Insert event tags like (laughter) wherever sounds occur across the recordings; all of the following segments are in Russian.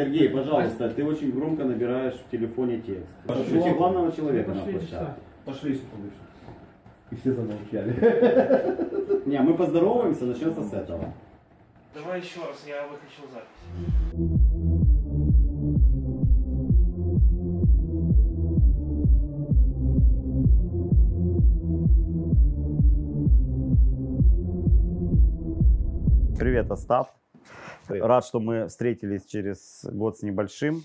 Сергей, пожалуйста, ты очень громко набираешь в телефоне текст. Пошли. Главного человека на пошли площадке. читать. Пошли секундочку. И все замолчали. Не, мы поздороваемся, начнется с этого. Давай еще раз, я выключил запись. Привет, Остап. Привет. Рад, что мы встретились через год с небольшим.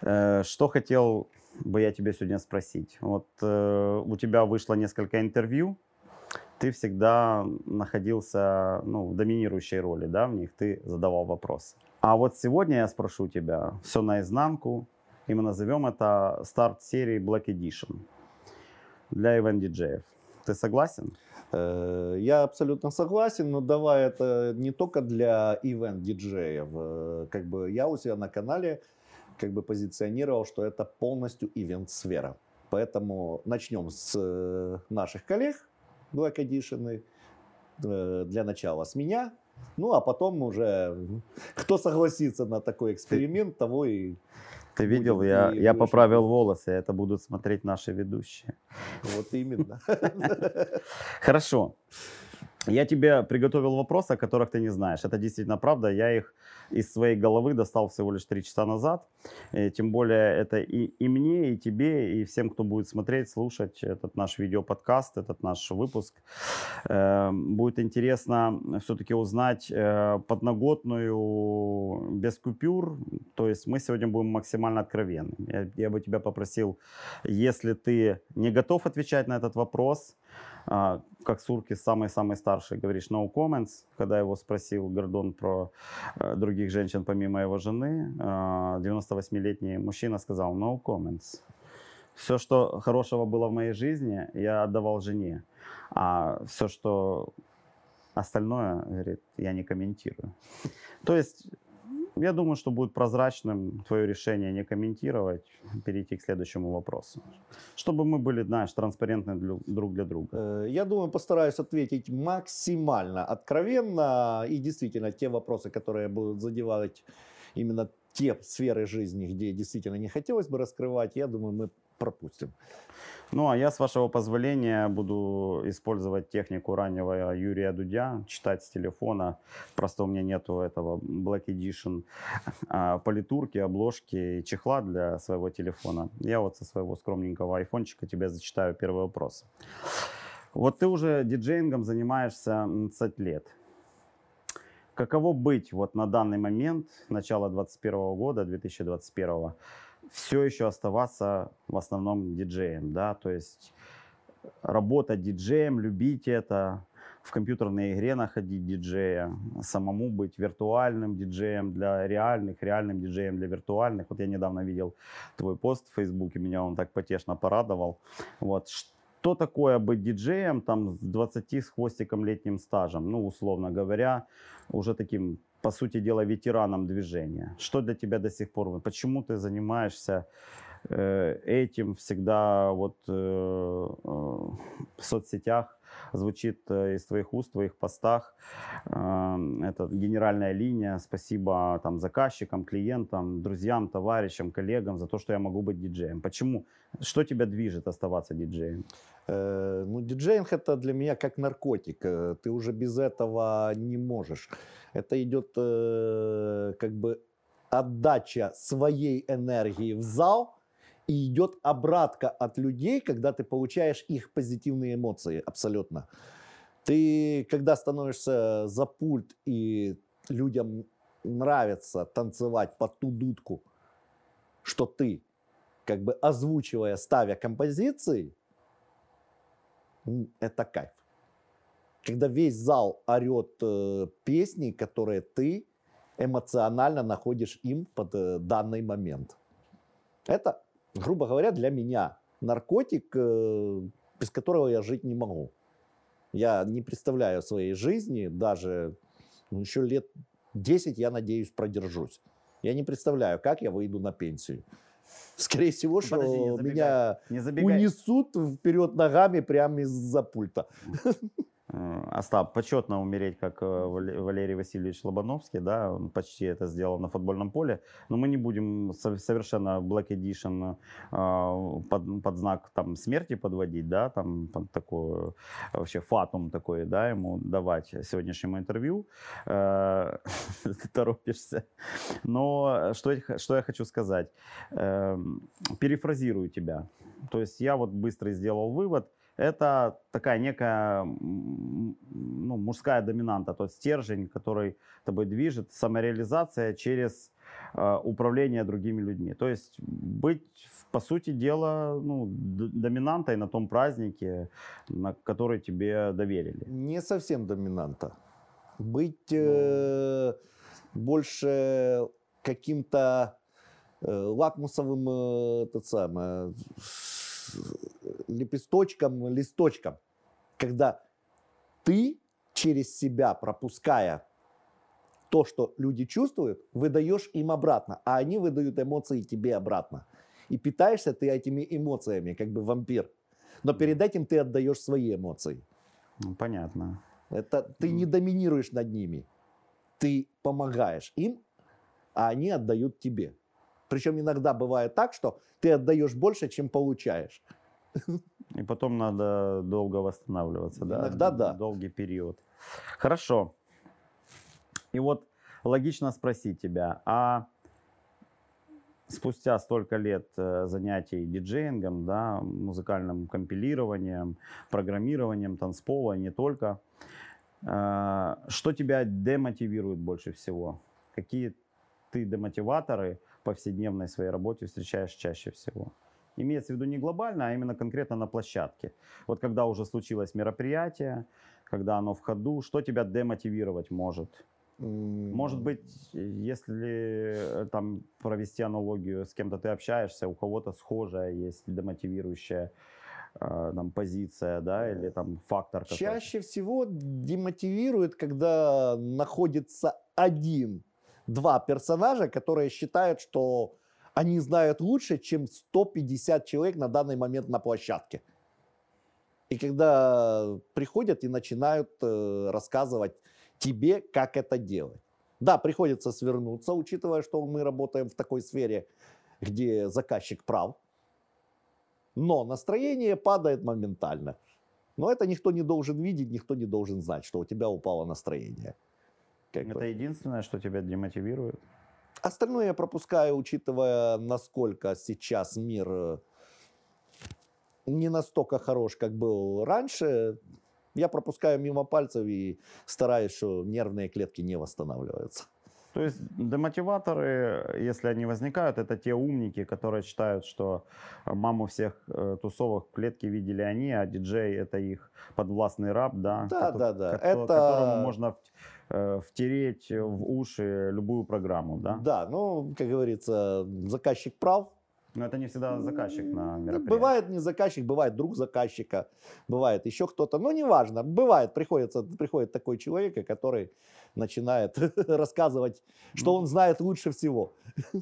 Э, Что хотел бы я тебя сегодня спросить? Вот э, у тебя вышло несколько интервью. Ты всегда находился ну, в доминирующей роли, да, в них ты задавал вопросы. А вот сегодня я спрошу тебя все наизнанку, и мы назовем это старт серии Black Edition для ивент-диджеев. Ты согласен? Э, Я абсолютно согласен, но давай это не только для ивент-диджеев. Э, Как бы я у себя на канале как бы позиционировал, что это полностью ивент-сфера. Поэтому начнем с э, наших коллег Black Edition. Для начала с меня. Ну, а потом уже кто согласится на такой эксперимент, того и Ты видел, я, я поправил волосы, это будут смотреть наши ведущие. вот именно. (laughs) Хорошо. Я тебе приготовил вопросы, о которых ты не знаешь. Это действительно правда. Я их из своей головы достал всего лишь три часа назад. Э, Тем более это и, и мне, и тебе, и всем, кто будет смотреть, слушать этот наш видеоподкаст, этот наш выпуск. Э, Будет интересно все-таки узнать э, подноготную без купюр. То есть мы сегодня будем максимально откровенны. Я, я бы тебя попросил, если ты не готов отвечать на этот вопрос, как Сурки самый-самый старший, говоришь no comments. Когда его спросил Гордон про э, других женщин помимо его жены, а, 98-летний мужчина сказал no comments. Все, что хорошего было в моей жизни, я отдавал жене. А все, что остальное, говорит, я не комментирую. То есть я думаю, что будет прозрачным твое решение не комментировать, (laughs) перейти к следующему вопросу. Чтобы мы были, знаешь, транспарентны друг для друга. Э, Я думаю, постараюсь ответить максимально откровенно. И действительно, те вопросы, которые будут задевать именно те сферы жизни, где действительно не хотелось бы раскрывать, я думаю, мы пропустим. Ну, а я, с вашего позволения, буду использовать технику раннего Юрия Дудя, читать с телефона. Просто у меня нету этого Black Edition а, политурки, обложки и чехла для своего телефона. Я вот со своего скромненького айфончика тебе зачитаю первый вопрос. Вот ты уже диджеингом занимаешься м, 20 лет. Каково быть вот на данный момент, начало 2021 года, 2021, все еще оставаться в основном диджеем, да, то есть работать диджеем, любить это, в компьютерной игре находить диджея, самому быть виртуальным диджеем для реальных, реальным диджеем для виртуальных. Вот я недавно видел твой пост в Фейсбуке, меня он так потешно порадовал. Вот. Что такое быть диджеем там с 20 с хвостиком летним стажем, ну, условно говоря, уже таким, по сути дела, ветераном движения? Что для тебя до сих пор? Почему ты занимаешься э, этим всегда вот э, э, в соцсетях звучит э, из твоих уст, в твоих постах. Э, Это генеральная линия. Спасибо там заказчикам, клиентам, друзьям, товарищам, коллегам за то, что я могу быть диджеем. Почему? Что тебя движет оставаться диджеем? Э, Ну, диджеинг это для меня как наркотик. Э, Ты уже без этого не можешь. Это идет э, как бы отдача своей энергии в зал, и идет обратка от людей, когда ты получаешь их позитивные эмоции абсолютно. Ты, когда становишься за пульт и людям нравится танцевать под ту дудку, что ты, как бы озвучивая, ставя композиции, это кайф. Когда весь зал орет э, песни, которые ты эмоционально находишь им под э, данный момент. Это, грубо говоря, для меня наркотик, э, без которого я жить не могу. Я не представляю своей жизни, даже ну, еще лет 10, я надеюсь, продержусь. Я не представляю, как я выйду на пенсию. (laughs) Скорее всего, что Подожди, не забегай. меня Не забегай. унесут вперед ногами прямо из-за пульта. (laughs) Остап, почетно умереть, как э, Вале- Валерий Васильевич Лобановский, да, он почти это сделал на футбольном поле, но мы не будем со- совершенно Black Edition э, под, под знак там смерти подводить, да, там под такой э, вообще фатум такой, да, ему давать сегодняшнему интервью. (laughs) Ты торопишься. Но что что я хочу сказать? Эм, Перефразирую тебя. То есть я вот быстро сделал вывод, это такая некая ну, мужская доминанта, тот стержень, который тобой движет, самореализация через э, управление другими людьми. То есть быть, по сути дела, ну, доминантой на том празднике, на который тебе доверили. Не совсем доминанта. Быть э, больше каким-то э, лакмусовым э, тот самое, с- лепесточком, листочком. Когда ты через себя, пропуская то, что люди чувствуют, выдаешь им обратно, а они выдают эмоции тебе обратно. И питаешься ты этими эмоциями, как бы вампир. Но перед этим ты отдаешь свои эмоции. Ну, понятно. Это ты не доминируешь над ними. Ты помогаешь им, а они отдают тебе. Причем иногда бывает так, что ты отдаешь больше, чем получаешь. И потом надо долго восстанавливаться, да? Иногда да. Долгий период. Хорошо. И вот логично спросить тебя, а спустя столько лет э, занятий диджеингом, да, музыкальным компилированием, программированием танцпола, и не только, э, что тебя демотивирует больше всего? Какие ты демотиваторы в повседневной своей работе встречаешь чаще всего? Имеется в виду не глобально, а именно конкретно на площадке. Вот когда уже случилось мероприятие, когда оно в ходу, что тебя демотивировать может? Может быть, если э, там провести аналогию, с кем-то ты общаешься, у кого-то схожая есть демотивирующая э, там, позиция, да, или там фактор. Чаще всего демотивирует, когда находится один, два персонажа, которые считают, что они знают лучше, чем 150 человек на данный момент на площадке. И когда приходят и начинают э, рассказывать тебе, как это делать. Да, приходится свернуться, учитывая, что мы работаем в такой сфере, где заказчик прав. Но настроение падает моментально. Но это никто не должен видеть, никто не должен знать, что у тебя упало настроение. Как Это бы. единственное, что тебя демотивирует. Остальное я пропускаю, учитывая, насколько сейчас мир э, не настолько хорош, как был раньше. Я пропускаю мимо пальцев и стараюсь, что нервные клетки не восстанавливаются. То есть демотиваторы, если они возникают, это те умники, которые считают, что маму всех э, тусовок в клетке видели они, а диджей это их подвластный раб, да? Да, кото- да, да. кото- Это- Которому можно втереть в уши любую программу, да? Да, ну, как говорится, заказчик прав. Но это не всегда заказчик на Ну, мероприятии. Бывает не заказчик, бывает друг заказчика, бывает еще кто-то. Но неважно, бывает, приходится, приходит такой человек, который начинает (laughs) рассказывать, что Ну. он знает лучше всего.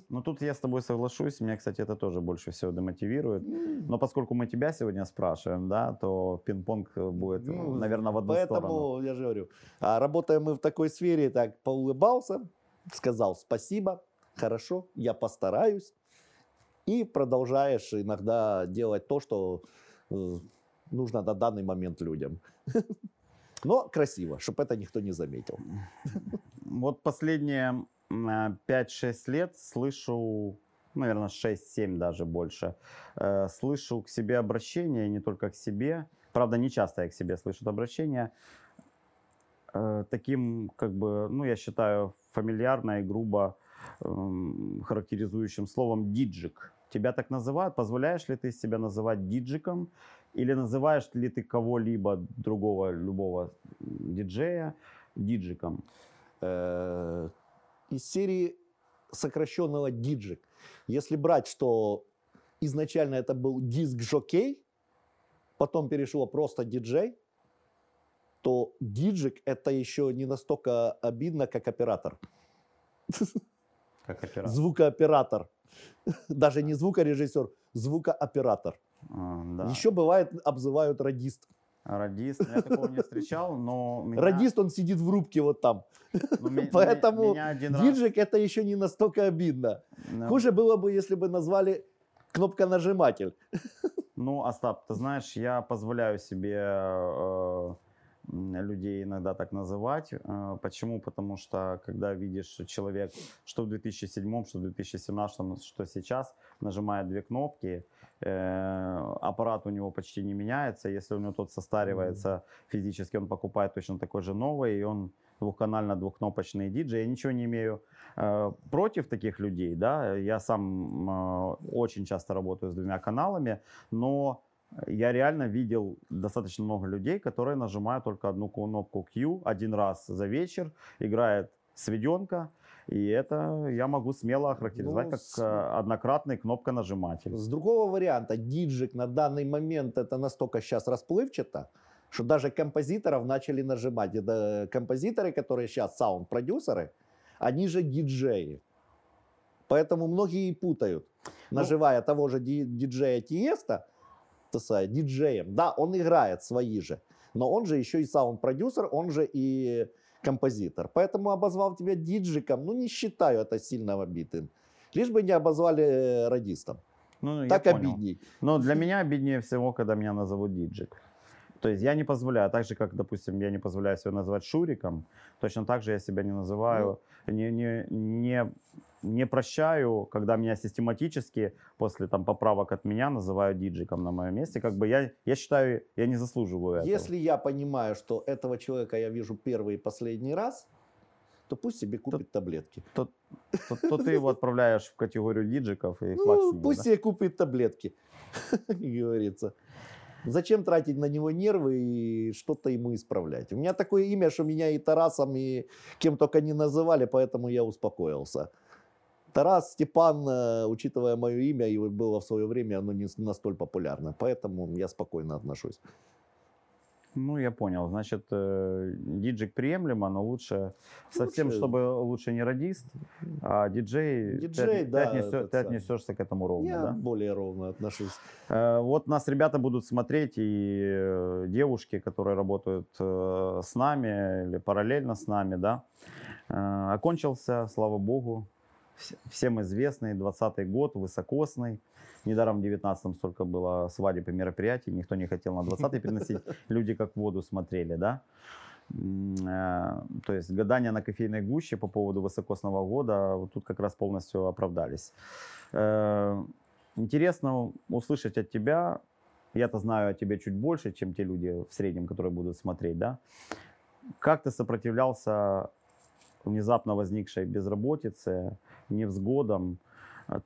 Ну тут я с тобой соглашусь. Меня, кстати, это тоже больше всего демотивирует. Но поскольку мы тебя сегодня спрашиваем, да, то пинг-понг э, будет, Ну, наверное, в одну Поэтому, сторону. я же говорю, а работаем мы в такой сфере, так поулыбался, сказал спасибо, хорошо, я постараюсь. И продолжаешь иногда делать то, что э, нужно на данный момент людям. (laughs) Но красиво, чтобы это никто не заметил. Вот последние м, а, 5-6 лет слышу, наверное, 6-7 даже больше, э, слышу к себе обращения, не только к себе, правда, не часто я к себе слышу это обращение, э, таким, как бы, ну, я считаю, фамильярно и грубо эм, характеризующим словом «диджик». Тебя так называют? Позволяешь ли ты себя называть диджиком? Или называешь ли ты кого-либо другого, любого диджея диджиком? Э, Из серии сокращенного диджик. Если брать, что изначально это был диск-жокей, потом перешло просто диджей, то диджик это еще не настолько обидно, как оператор. Как оператор. Звукооператор. (laughs) Даже не звукорежиссер, звукооператор. А, да. Еще бывает, обзывают радист. Радист, я такого не встречал, но меня- Радист, он сидит в рубке вот там. ну, (laughs) Поэтому один раз, Диджик это еще не настолько обидно. э, Хуже было бы, если бы назвали кнопконажиматель. (laughs) Ну, Остап, ты знаешь, я позволяю себе э, людей иногда так называть. Э, Почему? Потому что, когда видишь что человек, что в 2007, что в 2017, что сейчас, нажимает две кнопки, э, аппарат у него почти не меняется. Если у него тот состаривается физически, он покупает точно такой же новый, и он двухканально двухкнопочный диджей. Я ничего не имею э, против таких людей, да. Я сам э, очень часто работаю с двумя каналами, но я реально видел достаточно много людей, которые нажимают только одну кнопку Q один раз за вечер, играет сведенка, и это я могу смело охарактеризовать Ну, как с- э, однократный кнопконажиматель. С другого варианта, диджик на данный момент это настолько сейчас расплывчато, что даже композиторов начали нажимать. Это композиторы, которые сейчас саунд-продюсеры, они же диджеи. Поэтому многие и путают, Ну, наживая того же ди- диджея Тиеста, то са- диджеем. Да, он играет свои же, но он же еще и саунд-продюсер, он же и композитор. Поэтому обозвал тебя диджиком, ну не считаю это сильно обидным. Лишь бы не обозвали э, радистом. Ну, я Так обидней. Но для меня обиднее всего, когда меня назовут диджик. То есть я не позволяю, так же, как, допустим, я не позволяю себя называть Шуриком, точно так же я себя не называю, не, не, не, не прощаю, когда меня систематически после там, поправок от меня называют диджиком на моем месте. Как бы я, я считаю, я не заслуживаю этого. Если я понимаю, что этого человека я вижу первый и последний раз, то пусть себе купит таблетки. То, то- то ты его отправляешь в категорию диджиков и Ну, пусть себе купит таблетки, (laughs) говорится. Зачем тратить на него нервы и что-то ему исправлять? У меня такое имя, что меня и Тарасом, и кем только не называли, поэтому я успокоился. Тарас, Степан, э, учитывая мое имя, вот было в свое время, оно не настолько популярно. Поэтому я спокойно отношусь. Ну, я понял. Значит, э, диджик приемлемо, но лучше совсем, Лучше- чтобы лучше не радист, а диджей, Диджей, ты, да, ты, этот ты отнесешься к этому ровно, Я да? более ровно отношусь. Э, Вот нас ребята будут смотреть, и девушки, которые работают э, с нами или параллельно с нами, да. Окончился, слава богу, вс- всем известный 20 год, высокосный. Недаром в 19-м столько было свадеб и мероприятий, никто не хотел на 20-й переносить, (laughs) люди как в воду смотрели, да. Э, То есть гадания на кофейной гуще по поводу высокосного года вот тут как раз полностью оправдались. Э, Интересно услышать от тебя, я-то знаю о тебе чуть больше, чем те люди в среднем, которые будут смотреть, да? Как ты сопротивлялся внезапно возникшей безработице, невзгодам,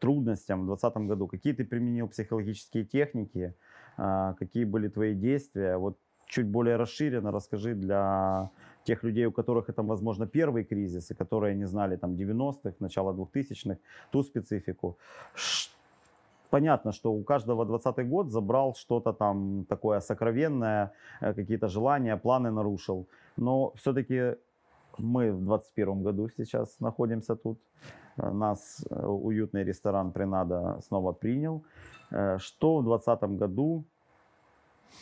трудностям в 2020 году? Какие ты применил психологические техники? А, Какие были твои действия? Вот чуть более расширенно расскажи для тех людей, у которых это, возможно, первый кризис, и которые не знали там 90-х, начала 2000-х, ту специфику. Понятно, что у каждого 20 год забрал что-то там такое сокровенное, э, какие-то желания, планы нарушил. Но все-таки мы в 21 году сейчас находимся тут. Нас э, уютный ресторан Принада снова принял. Э, Что в 2020 году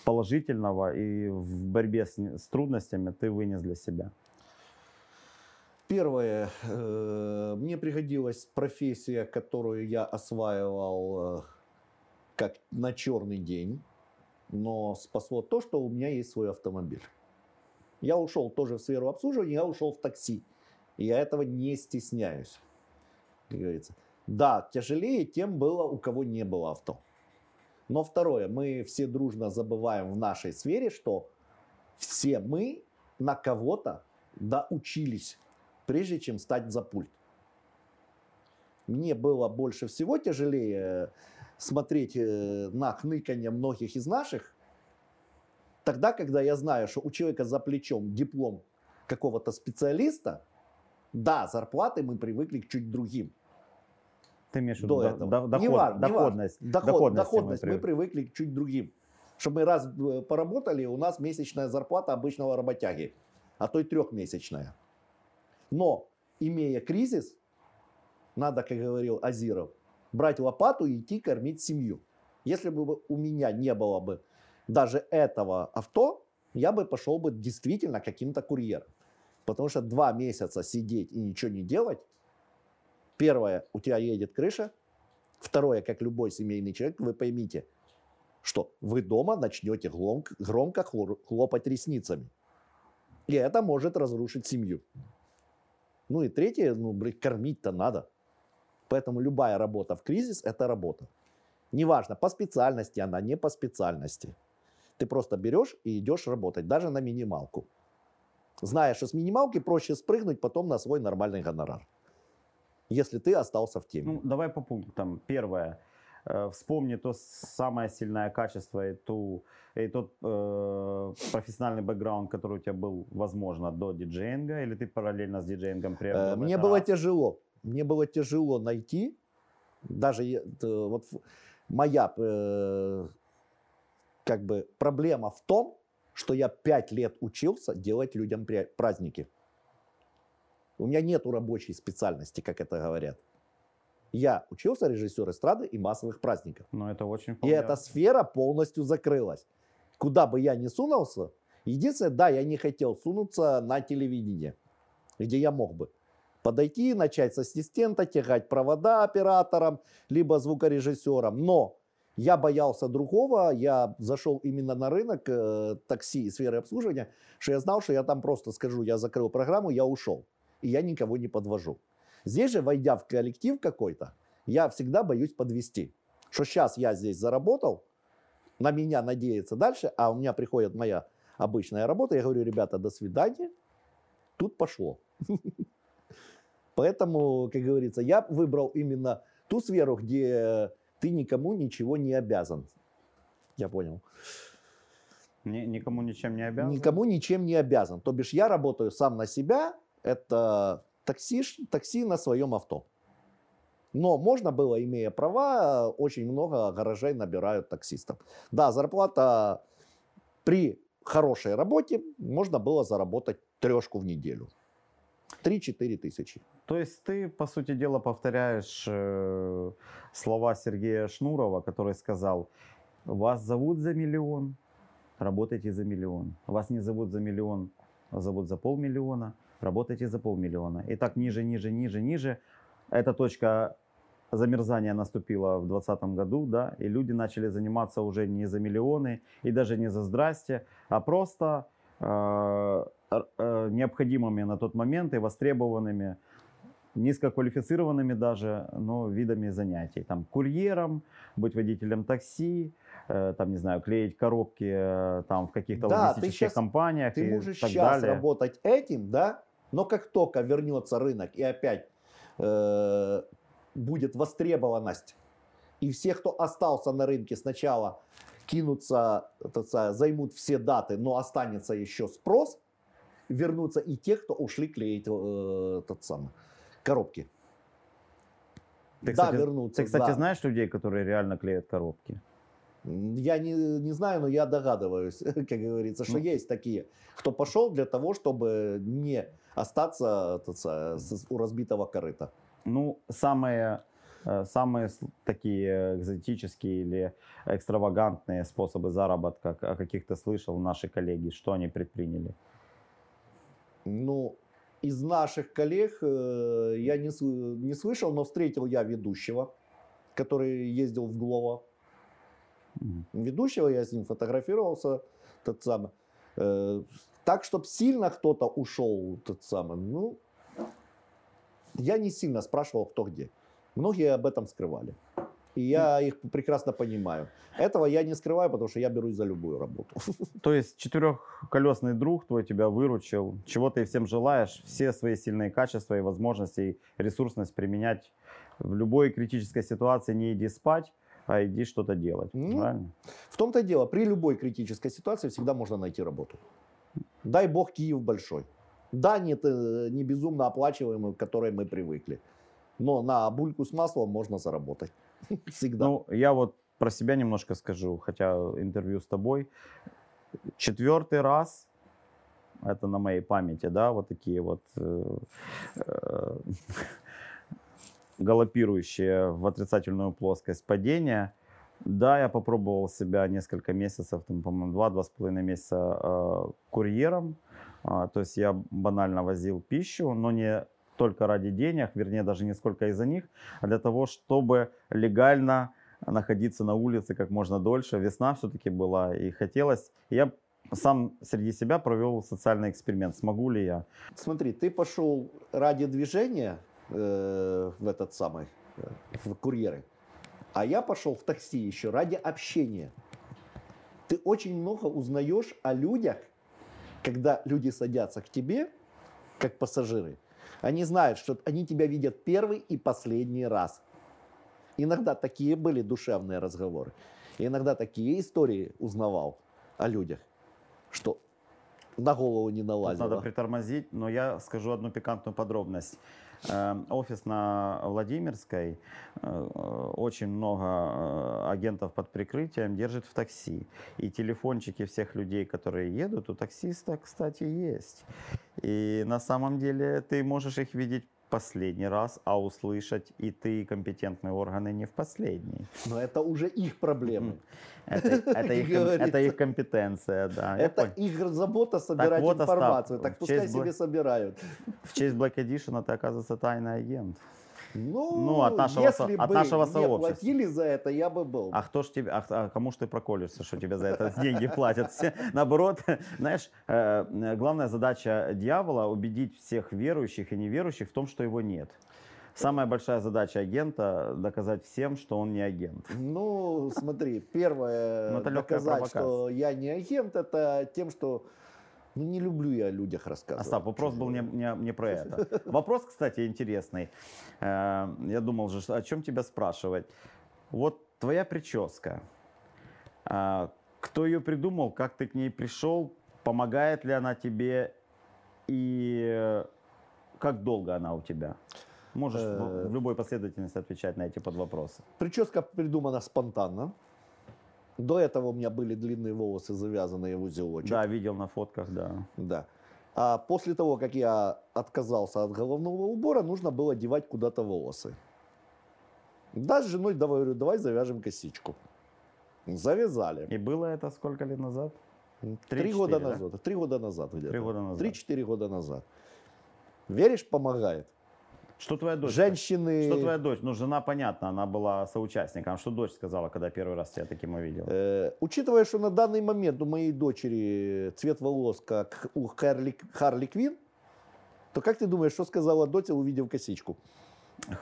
положительного и в борьбе с, с трудностями ты вынес для себя? Первое, э, мне пригодилась профессия, которую я осваивал как на черный день, но спасло то, что у меня есть свой автомобиль. Я ушел тоже в сферу обслуживания, я ушел в такси. И я этого не стесняюсь, как говорится. Да, тяжелее тем было, у кого не было авто. Но второе, мы все дружно забываем в нашей сфере, что все мы на кого-то доучились, прежде чем стать за пульт. Мне было больше всего тяжелее смотреть э, на хныканье многих из наших, тогда, когда я знаю, что у человека за плечом диплом какого-то специалиста, да, зарплаты мы привыкли к чуть другим. Ты имеешь в виду До этого. до- доход- Не важно, не важно. доходность? Доход- доходность мы мы, привыкли к чуть другим. Чтобы мы раз э, поработали, у нас месячная зарплата обычного работяги, а то и трехмесячная. Но, имея кризис, надо, как говорил Азиров, брать лопату и идти кормить семью. Если бы у меня не было бы даже этого авто, я бы пошел бы действительно каким-то курьером. Потому что два месяца сидеть и ничего не делать, первое, у тебя едет крыша, второе, как любой семейный человек, вы поймите, что вы дома начнете громко, хлопать ресницами. И это может разрушить семью. Ну и третье, ну, блин, кормить-то надо. Поэтому любая работа в кризис – это работа. Неважно, по специальности она, не по специальности. Ты просто берешь и идешь работать, даже на минималку. Зная, что с минималки проще спрыгнуть потом на свой нормальный гонорар. Если ты остался в теме. Ну, давай по пунктам. Первое. Э, Вспомни то самое сильное качество и, ту, и тот э, профессиональный бэкграунд, который у тебя был, возможно, до диджеинга, или ты параллельно с диджеингом Э, приобрел Мне это было раз? тяжело. Мне было тяжело найти. Даже т- вот моя э, как бы проблема в том, что я пять лет учился делать людям праздники. У меня нету рабочей специальности, как это говорят. Я учился режиссер эстрады и массовых праздников. Ну, это очень И эта сфера полностью закрылась. Куда бы я ни сунулся, единственное, да, я не хотел сунуться на телевидение, где я мог бы подойти, начать с ассистента, тягать провода оператором, либо звукорежиссером. Но я боялся другого, я зашел именно на рынок э, такси и сферы обслуживания, что я знал, что я там просто скажу, я закрыл программу, я ушел. И я никого не подвожу. Здесь же, войдя в коллектив какой-то, я всегда боюсь подвести. Что сейчас я здесь заработал, на меня надеется дальше, а у меня приходит моя обычная работа, я говорю, ребята, до свидания, тут пошло. (laughs) Поэтому, как говорится, я выбрал именно ту сферу, где ты никому ничего не обязан. Я понял. Ни- никому ничем не обязан? Никому ничем не обязан. То бишь я работаю сам на себя, это такси, такси на своем авто. Но можно было, имея права, очень много гаражей набирают таксистов. Да, зарплата при хорошей работе можно было заработать трешку в неделю. 3-4 тысячи. То есть ты, по сути дела, повторяешь э, слова Сергея Шнурова, который сказал, вас зовут за миллион, работайте за миллион. Вас не зовут за миллион, а зовут за полмиллиона, работайте за полмиллиона. И так ниже, ниже, ниже, ниже. Эта точка замерзания наступила в 2020 году, да, и люди начали заниматься уже не за миллионы и даже не за здрасте, а просто э, необходимыми на тот момент и востребованными низкоквалифицированными даже, но видами занятий. Там курьером, быть водителем такси, э, там, не знаю, клеить коробки э, там в каких-то Да, ты логистических щас- компаниях Ты и можешь так сейчас далее. работать этим, да, но как только вернется рынок и опять э, будет востребованность, и все, кто остался на рынке сначала, кинутся, сказать, займут все даты, но останется еще спрос, вернутся и те, кто ушли клеить э, тот самый, коробки. Ты, да, кстати, вернутся. Ты, кстати, да. знаешь людей, которые реально клеят коробки? Я не, не знаю, но я догадываюсь, (laughs) как говорится, что Ну. есть такие, кто пошел для того, чтобы не остаться сказать, с- у разбитого корыта. Ну, самые, э, самые такие экзотические или экстравагантные способы заработка, о каких ты слышал, наши коллеги, что они предприняли? Ну, из наших коллег э, я не, не слышал, но встретил я ведущего, который ездил в Глово. Мгм. Ведущего, я с ним фотографировался, тот самый. Э, так, чтобы сильно кто-то ушел, тот самый, ну, я не сильно спрашивал, кто где. Многие об этом скрывали. И я их прекрасно понимаю. Этого я не скрываю, потому что я берусь за любую работу. (laughs) То есть четырехколесный друг твой тебя выручил, чего ты всем желаешь, все свои сильные качества и возможности, и ресурсность применять в любой критической ситуации. Не иди спать, а иди что-то делать. Ну, Правильно? В том-то и дело, при любой критической ситуации всегда можно найти работу. Дай бог Киев большой. Да, нет, э, не безумно оплачиваемый, к которой мы привыкли. Но на бульку с маслом можно заработать. (laughs) Всегда. Ну, я вот про себя немножко скажу, хотя интервью с тобой. Четвертый раз, это на моей памяти, да, вот такие вот э, э, (laughs) галопирующие в отрицательную плоскость падения. Да, я попробовал себя несколько месяцев, там, по-моему, два-два с половиной месяца э, курьером. А, то есть я банально возил пищу, но не только ради денег, вернее, даже не сколько из-за них, а для того, чтобы легально находиться на улице как можно дольше. Весна все-таки была и хотелось. Я сам среди себя провел социальный эксперимент. Смогу ли я? Смотри, ты пошел ради движения э, в этот самый, э, в курьеры, а я пошел в такси еще ради общения. Ты очень много узнаешь о людях, когда люди садятся к тебе, как пассажиры. Они знают, что они тебя видят первый и последний раз. Иногда такие были душевные разговоры. И иногда такие истории узнавал о людях, что на голову не Тут налазило. надо притормозить, но я скажу одну пикантную подробность. Э, Офис на Владимирской, э, очень много э, агентов под прикрытием держит в такси. И телефончики всех людей, которые едут, у таксиста, кстати, есть. И на самом деле ты можешь их видеть последний раз, а услышать и ты, и компетентные органы не в последний. Но это уже их проблемы. Это, (laughs) это, их, это их компетенция, да. Это их забота собирать вот, Остап, информацию. в Так пускай себе собирают. В честь Black Edition ты, оказывается, тайный агент. Ну, Ну, от нашего со- если от бы нашего мне сообщества. платили за это, я бы был. А кто ж тебе, а, а кому ж ты проколешься, что тебе за это (laughs) деньги платят? Все, наоборот, (laughs) знаешь, э, главная задача дьявола убедить всех верующих и неверующих в том, что его нет. Самая большая задача агента доказать всем, что он не агент. Ну, смотри, первое, (laughs) Ну, доказать, что я не агент, это тем, что ну, не люблю я о людях рассказывать. Остап, вопрос был не, не, не про это. (laughs) Вопрос, кстати, интересный. Э, Я думал же, о чем тебя спрашивать. Вот твоя прическа. А, Кто ее придумал, как ты к ней пришел, помогает ли она тебе и э, как долго она у тебя? Можешь Э. в любой последовательности отвечать на эти подвопросы. Прическа придумана спонтанно. До этого у меня были длинные волосы, завязанные в узелочек. Да, видел на фотках, да. Да. А после того, как я отказался от головного убора, нужно было девать куда-то волосы. Да, с женой говорю, давай завяжем косичку. Завязали. И было это сколько лет назад? Три года да? назад. Три года назад где-то. Три года назад. Три-четыре года назад. Веришь, помогает. Что твоя дочь? Женщины... Что твоя дочь? Ну, жена, понятно, она была соучастником. А Что дочь сказала, когда первый раз тебя таким увидела? Э, учитывая, что на данный момент у моей дочери цвет волос как у Харли, Харли Квин, то как ты думаешь, что сказала Дотя, увидев косичку?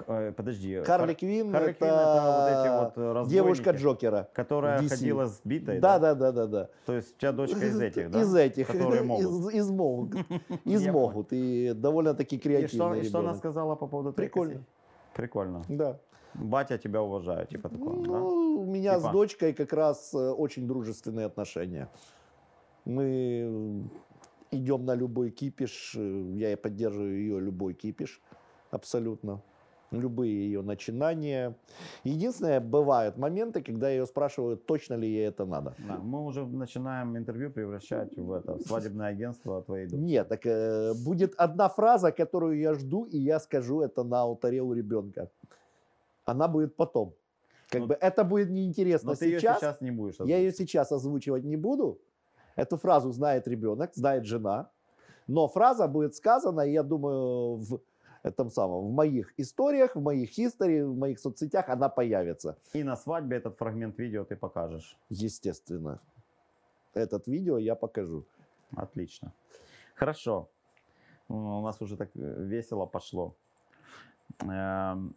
Э, Подожди. Харли Хар- Квин Харли это, Квинн это вот эти вот девушка Джокера. Которая DC. ходила с битой, Да, да, да, да, да. То есть у тебя дочка из этих, да? Из этих. Которые могут. Из, из могут. (laughs) Из могут. И довольно-таки И что, креативный и что она сказала по поводу Прикольно. Прикольно. Да. Батя тебя уважает, типа такого, да? Ну, у меня Типа? с дочкой как раз э, очень дружественные отношения. Мы идем на любой кипиш, э, я поддерживаю ее любой кипиш, абсолютно. Любые ее начинания. Единственное, бывают моменты, когда ее спрашиваю, точно ли ей это надо. Да, мы уже начинаем интервью превращать в это в свадебное агентство твоей дочери. Нет, так э, будет одна фраза, которую я жду, и я скажу это на алтаре у ребенка. Она будет потом. Как Ну, бы это будет неинтересно Но ты ее сейчас. сейчас не будешь Я ее озвучивать. сейчас озвучивать не буду. Эту фразу знает ребенок, знает жена. Но фраза будет сказана, я думаю, в этом самом, в моих историях, в моих хистори, в моих соцсетях она появится. И на свадьбе этот фрагмент видео ты покажешь. Естественно. Этот видео я покажу. Отлично. Хорошо. У нас уже так э, весело пошло. Эм,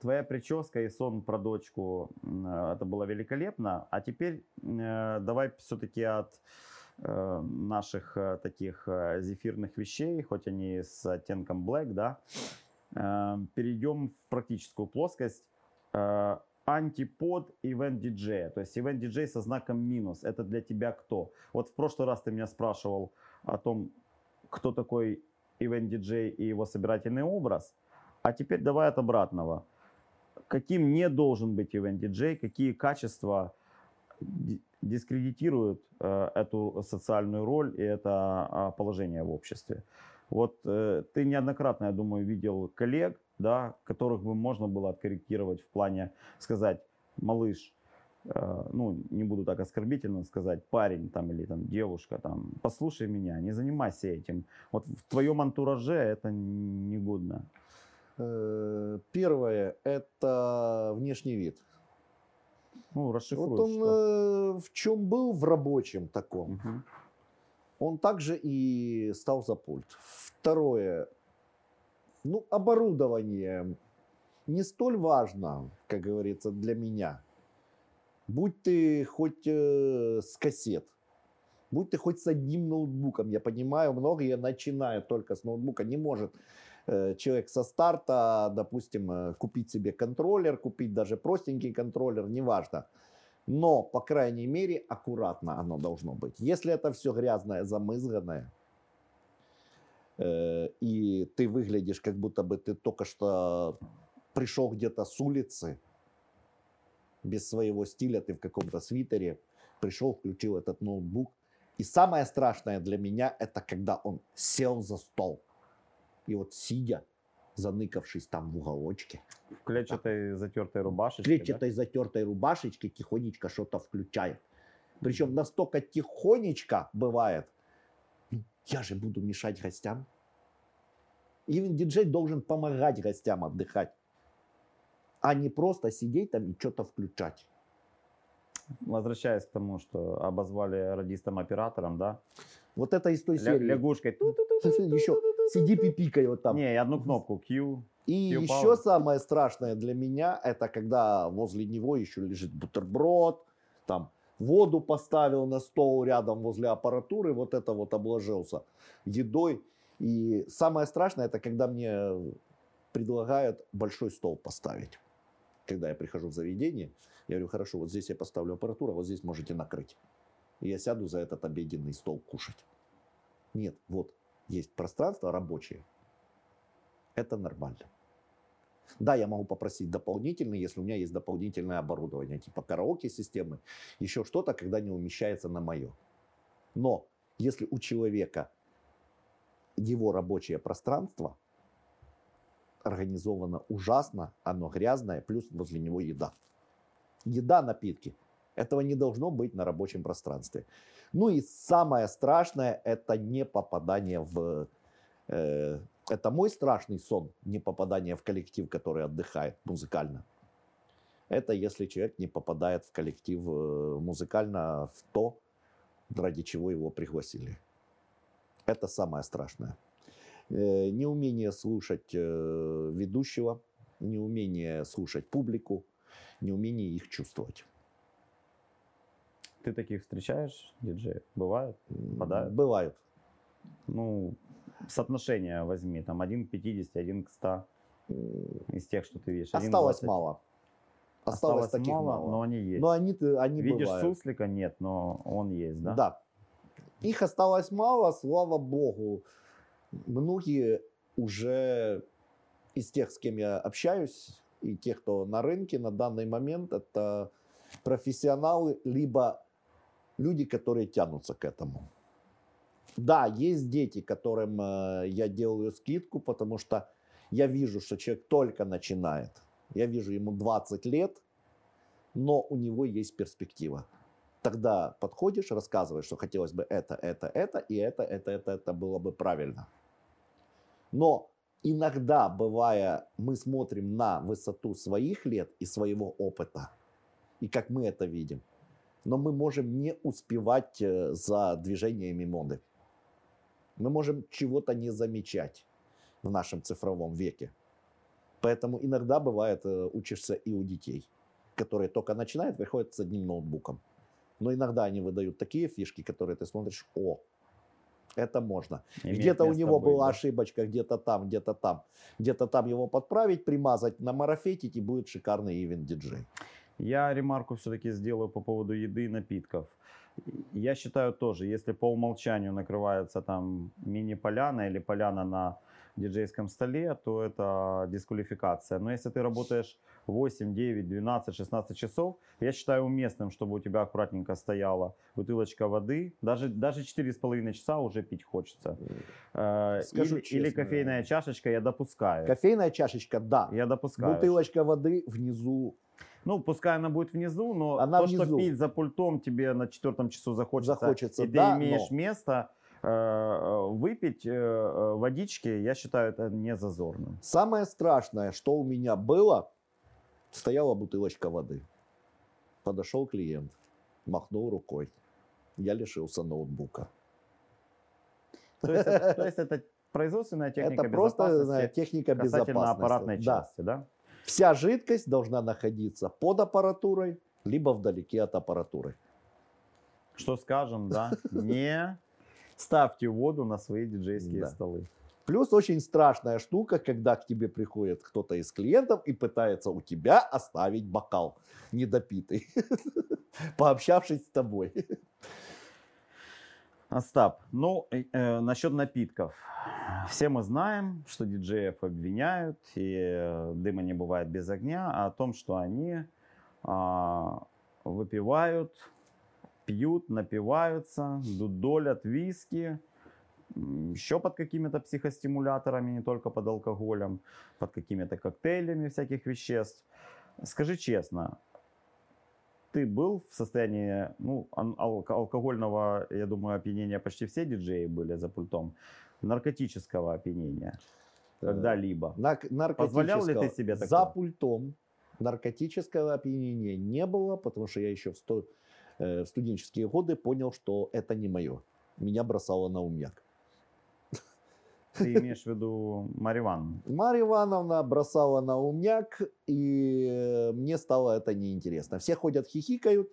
Твоя прическа и сон про дочку, э, это было великолепно. А теперь э, давай все-таки от наших э, таких э, зефирных вещей, хоть они с оттенком black, да, э, перейдем в практическую плоскость. Э, Антипод ивент диджея, то есть ивент диджей со знаком минус. Это для тебя кто? Вот в прошлый раз ты меня спрашивал о том, кто такой ивент диджей и его собирательный образ. А теперь давай от обратного. Каким не должен быть ивент диджей, какие качества ди- дискредитируют э, эту социальную роль и это а, положение в обществе. Вот э, ты неоднократно, я думаю, видел коллег, да, которых бы можно было откорректировать в плане сказать, малыш, э, ну, не буду так оскорбительно сказать, парень там или там девушка, там, послушай меня, не занимайся этим. Вот в твоем антураже это негодно. Первое – это внешний вид. Ну, расшифруй, Вот он что. э, в чем был в рабочем таком, Мгм. он также и стал за пульт. Второе, ну, оборудование не столь важно, как говорится, для меня. Будь ты хоть э, с кассет, будь ты хоть с одним ноутбуком. Я понимаю, многие начинают только с ноутбука. Не может человек со старта, допустим, э, купить себе контроллер, купить даже простенький контроллер, неважно. Но, по крайней мере, аккуратно оно должно быть. Если это все грязное, замызганное, э, и ты выглядишь, как будто бы ты только что пришел где-то с улицы, без своего стиля, ты в каком-то свитере, пришел, включил этот ноутбук. И самое страшное для меня, это когда он сел за стол. И вот сидя, заныкавшись там в уголочке, В клетчатой затертой рубашечке. да? клетчатой затертой рубашечке тихонечко что-то включает. Причем настолько тихонечко бывает, «Ну, я же буду мешать гостям. Именно диджей должен помогать гостям отдыхать, а не просто сидеть там и что-то включать. Возвращаясь к тому, что обозвали радистом-оператором, да? Вот это из той Ля- серии. лягушкой. (laughs) Еще сиди пипикай вот там. Не, одну кнопку Q. И Q еще power. самое страшное для меня, это когда возле него еще лежит бутерброд, там воду поставил на стол рядом возле аппаратуры, вот это вот обложился едой. И самое страшное, это когда мне предлагают большой стол поставить. Когда я прихожу в заведение, я говорю, хорошо, вот здесь я поставлю аппаратуру, а вот здесь можете накрыть. И я сяду за этот обеденный стол кушать. Нет, вот есть пространство рабочее. Это нормально. Да, я могу попросить дополнительный, если у меня есть дополнительное оборудование, типа караоке-системы, еще что-то, когда не умещается на мое. Но если у человека его рабочее пространство организовано ужасно, оно грязное, плюс возле него еда. Еда, напитки. Этого не должно быть на рабочем пространстве. Ну и самое страшное, это не попадание в... э, это мой страшный сон, не попадание в коллектив, который отдыхает музыкально. Это если человек не попадает в коллектив э, музыкально в то, ради чего его пригласили. Это самое страшное. Э, Неумение слушать э, ведущего, неумение слушать публику, неумение их чувствовать. Ты таких встречаешь, диджеев? Бывает? М, Попадают? Бывают. Ну, соотношение возьми, там 1 к 50, 1 к 100 М, из тех, что ты видишь. 1 Осталось 20. мало. Осталось, Осталось таких мало, мало. но они есть. Но они, они Видишь бывают. суслика? Нет, но он есть, да? Да. Их осталось мало, слава богу. Многие уже из тех, с кем я общаюсь, и тех, кто на рынке на данный момент, это профессионалы, либо люди, которые тянутся к этому. Да, есть дети, которым э, я делаю скидку, потому что я вижу, что человек только начинает. Я вижу ему 20 лет, но у него есть перспектива тогда подходишь, рассказываешь, что хотелось бы это, это, это, и это, это, это, это было бы правильно. Но иногда, бывая, мы смотрим на высоту своих лет и своего опыта, и как мы это видим, но мы можем не успевать э, за движениями моды. Мы можем чего-то не замечать в нашем цифровом веке. Поэтому иногда бывает, э, учишься и у детей, которые только начинают, приходят с одним ноутбуком. Но иногда они выдают такие фишки, которые ты смотришь, о, это можно. Где-то у него быть, была да. ошибочка, где-то там, где-то там. Где-то там его подправить, примазать, намарафетить, и будет шикарный ивент диджей. Я ремарку все-таки сделаю по поводу еды и напитков. Я считаю тоже, если по умолчанию накрывается там мини-поляна или поляна на диджейском столе, то это дисквалификация. Но если ты работаешь 8, 9, 12, 16 часов, я считаю уместным, чтобы у тебя аккуратненько стояла бутылочка воды. Даже, даже 4,5 часа уже пить хочется. Э, Скажу или, или честно. кофейная чашечка я допускаю. Кофейная чашечка, да. Я допускаю. Бутылочка воды внизу. Ну, пускай она будет внизу, но Она то, что внизу. пить за пультом тебе на четвертом часу захочется, Захочется, и ты да, имеешь но- место э, выпить э, э, водички, я считаю это не зазорным. Самое страшное, что у меня было, стояла бутылочка воды. Подошел клиент, махнул рукой. Я лишился ноутбука. То есть, это- то (laughs) есть это производственная техника Это просто безопасности знаю, техника касательно безопасности. аппаратной Да. части, да? Вся жидкость должна находиться под аппаратурой, либо вдалеке от аппаратуры. Что скажем, да? (laughs) Не ставьте воду на свои диджейские Да. столы. Плюс очень страшная штука, когда к тебе приходит кто-то из клиентов и пытается у тебя оставить бокал недопитый, (laughs) пообщавшись с тобой. Остап, ну, э, э, насчет напитков. Все мы знаем, что диджеев обвиняют, и э, дыма не бывает без огня, а о том, что они а, выпивают, пьют, напиваются, дудолят виски, еще под какими-то психостимуляторами, не только под алкоголем, под какими-то коктейлями всяких веществ. Скажи честно, ты был в состоянии, ну, алкогольного, я думаю, опьянения почти все диджеи были за пультом, наркотического опьянения когда-либо. Нар- Позволял ли ты себе За такое? пультом наркотического опьянения не было, потому что я еще в, сто- э, в студенческие годы понял, что это не мое. Меня бросало на умняк. Ты имеешь в виду Мариван? Марья Ивановна бросала на умняк, и э, мне стало это неинтересно. Все ходят, хихикают,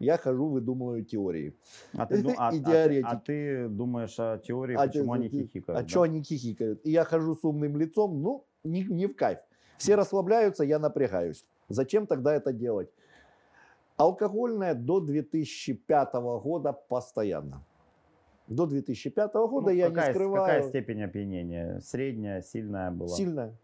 я хожу, выдумываю теории. А ты, ду- (laughs) а- И а- а ты думаешь о теории, А почему ты- они хихикают? А да? что они хихикают? И я хожу с умным лицом, ну, не, не в кайф. Все расслабляются, я напрягаюсь. Зачем тогда это делать? Алкогольное до 2005 года постоянно. До 2005 года Ну, я какая, не скрываю. какая степень опьянения? Средняя, сильная была? Сильная.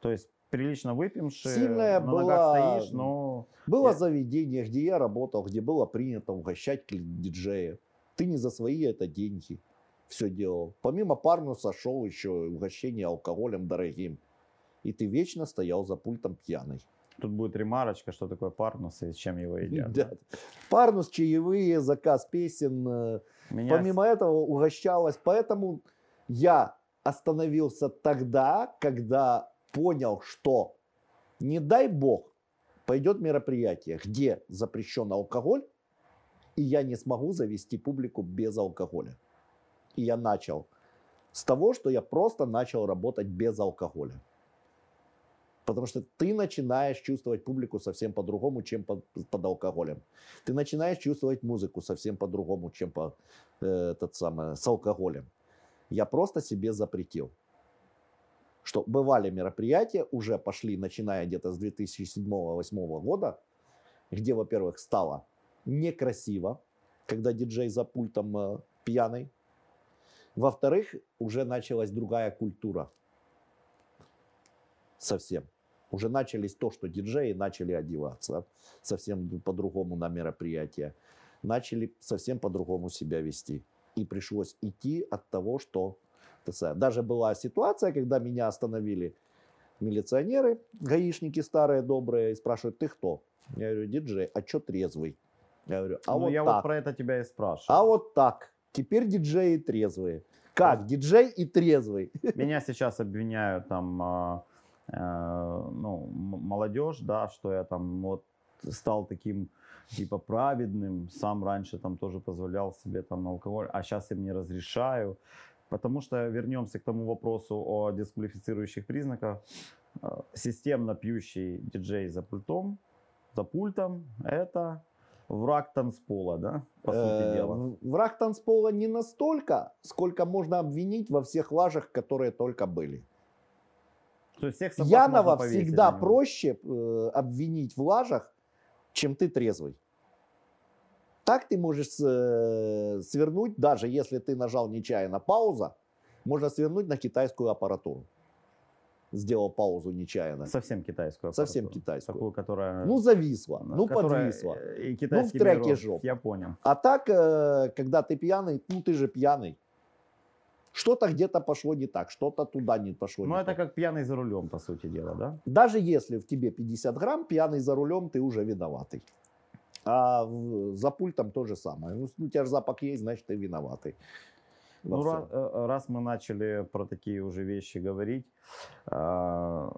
То есть прилично выпивший, Сильная на была, ногах стоишь, но... Было Я- заведение, где я работал, где было принято угощать диджея. Ты не за свои это деньги все делал. Помимо парнуса шел еще угощение алкоголем дорогим. И ты вечно стоял за пультом пьяный. Тут будет ремарочка, что такое парнус и чем его едят. Да. Парнус, чаевые, заказ песен. э, Меня Помимо этого угощалось. Поэтому я остановился тогда, когда понял, что не дай бог пойдет мероприятие, где запрещен алкоголь, и я не смогу завести публику без алкоголя. И я начал с того, что я просто начал работать без алкоголя. Потому что ты начинаешь чувствовать публику совсем по-другому, чем под, под алкоголем. Ты начинаешь чувствовать музыку совсем по-другому, чем по, э, этот самый, с алкоголем. Я просто себе запретил. Что бывали мероприятия, уже пошли, начиная где-то с 2007-2008 года, где, во-первых, стало некрасиво, когда диджей за пультом э, пьяный. Во-вторых, уже началась другая культура. Совсем. Уже начались то, что диджеи начали одеваться совсем по-другому на мероприятия. Начали совсем по-другому себя вести. И пришлось идти от того, что... Даже была ситуация, когда меня остановили милиционеры, гаишники старые, добрые, и спрашивают, ты кто? Я говорю, диджей, а что трезвый? Я говорю, а ну, вот я так. вот про это тебя и спрашиваю. А вот так. Теперь диджеи трезвые. Как? Диджей и трезвый. Меня сейчас обвиняют там, а, ну, м- молодежь, да, что я там вот стал таким типа праведным, сам раньше там тоже позволял себе там алкоголь, а сейчас им не разрешаю. Потому что вернемся к тому вопросу о дисквалифицирующих признаках. Э, Системно пьющий диджей за пультом, за пультом, это враг танцпола, да, по сути Э, дела. Враг танцпола не настолько, сколько можно обвинить во всех лажах, которые только были. То есть всех собак Янова повесить всегда проще э, обвинить в лажах, чем ты трезвый. Так ты можешь э, свернуть, даже если ты нажал нечаянно пауза, можно свернуть на китайскую аппаратуру. Сделал паузу нечаянно. Совсем китайскую Совсем аппаратуру. китайскую. Такую, которая... Ну, зависла, да, ну, которая, подвисла. И китайский треке жоп. Я понял. А так, э, когда ты пьяный, ну ты же пьяный. Что-то где-то пошло не так, что-то туда не пошло. Ну, это так. как пьяный за рулем, по сути дела, да? Даже если в тебе 50 грамм, пьяный за рулем, ты уже виноватый. А за пультом то же самое. Ну, у тебя же запах есть, значит, ты виноватый. Ну, всем. ра- э, раз мы начали про такие уже вещи говорить, а,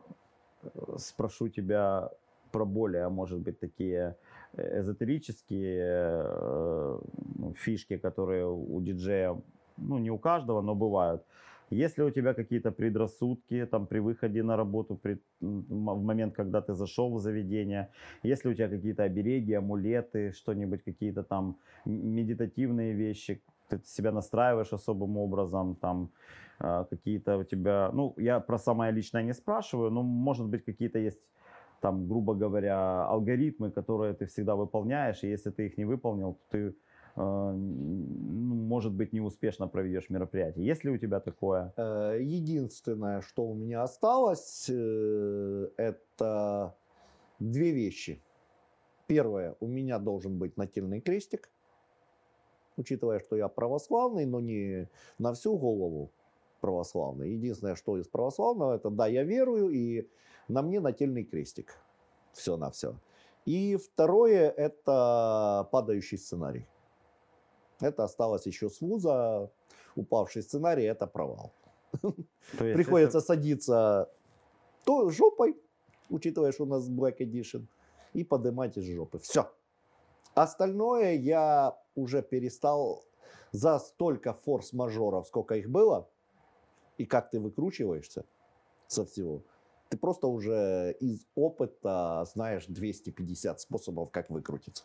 э, спрошу тебя про более, может быть, такие э, эзотерические э, ну, фишки, которые у диджея, ну, не у каждого, но бывают. Есть ли у тебя какие-то предрассудки там при выходе на работу, при, в момент, когда ты зашел в заведение? Есть ли у тебя какие-то обереги, амулеты, что-нибудь, какие-то там медитативные вещи? Ты себя настраиваешь особым образом, там а, какие-то у тебя, ну, я про самое личное не спрашиваю, но, может быть, какие-то есть там, грубо говоря, алгоритмы, которые ты всегда выполняешь, и если ты их не выполнил, то ты, э, может быть, неуспешно проведешь мероприятие. Есть ли у тебя такое? Э, Единственное, что у меня осталось, э, это две вещи. Первое, у меня должен быть нательный крестик, учитывая, что я православный, но не на всю голову православный. Единственное, что из православного, это да, я верую, и на мне нательный крестик. Все на все. И второе, это падающий сценарий. Это осталось еще с вуза. Упавший сценарий – это провал. Приходится садиться то жопой, учитывая, что у нас Black Edition, и поднимать из жопы. Все. Остальное я уже перестал за столько форс-мажоров, сколько их было, и как ты выкручиваешься со всего, ты просто уже из опыта знаешь 250 способов, как выкрутиться.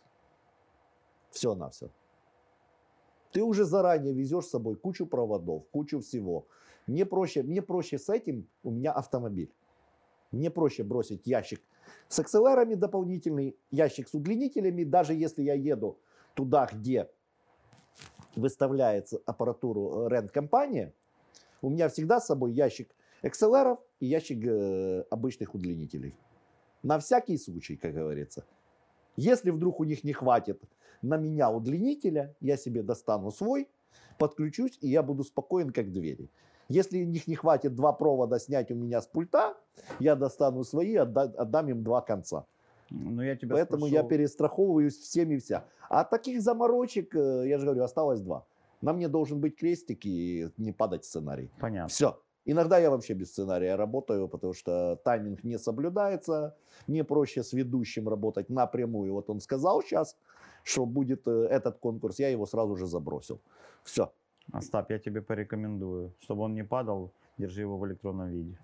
Все на все. Ты уже заранее везешь с собой кучу проводов, кучу всего. Мне проще, мне проще с этим, у меня автомобиль. Мне проще бросить ящик с XLR дополнительный, ящик с удлинителями, даже если я еду туда, где выставляется аппаратуру рент-компания, у меня всегда с собой ящик XLR и ящик э, обычных удлинителей. На всякий случай, как говорится. Если вдруг у них не хватит на меня удлинителя, я себе достану свой, подключусь, и я буду спокоен, как двери. Если у них не хватит два провода снять у меня с пульта, я достану свои, отда- отдам им два конца. Ну, я тебя Поэтому спрошу- я перестраховываюсь всеми вся. А таких заморочек, э, я же говорю, осталось два. На мне должен быть крестик и не падать сценарий. Понятно. Все. Иногда я вообще без сценария работаю, потому что тайминг не соблюдается. Мне проще с ведущим работать напрямую. Вот он сказал сейчас, что будет э, этот конкурс, я его сразу же забросил. Все. Остап, я тебе порекомендую, чтобы он не падал, держи его в электронном виде.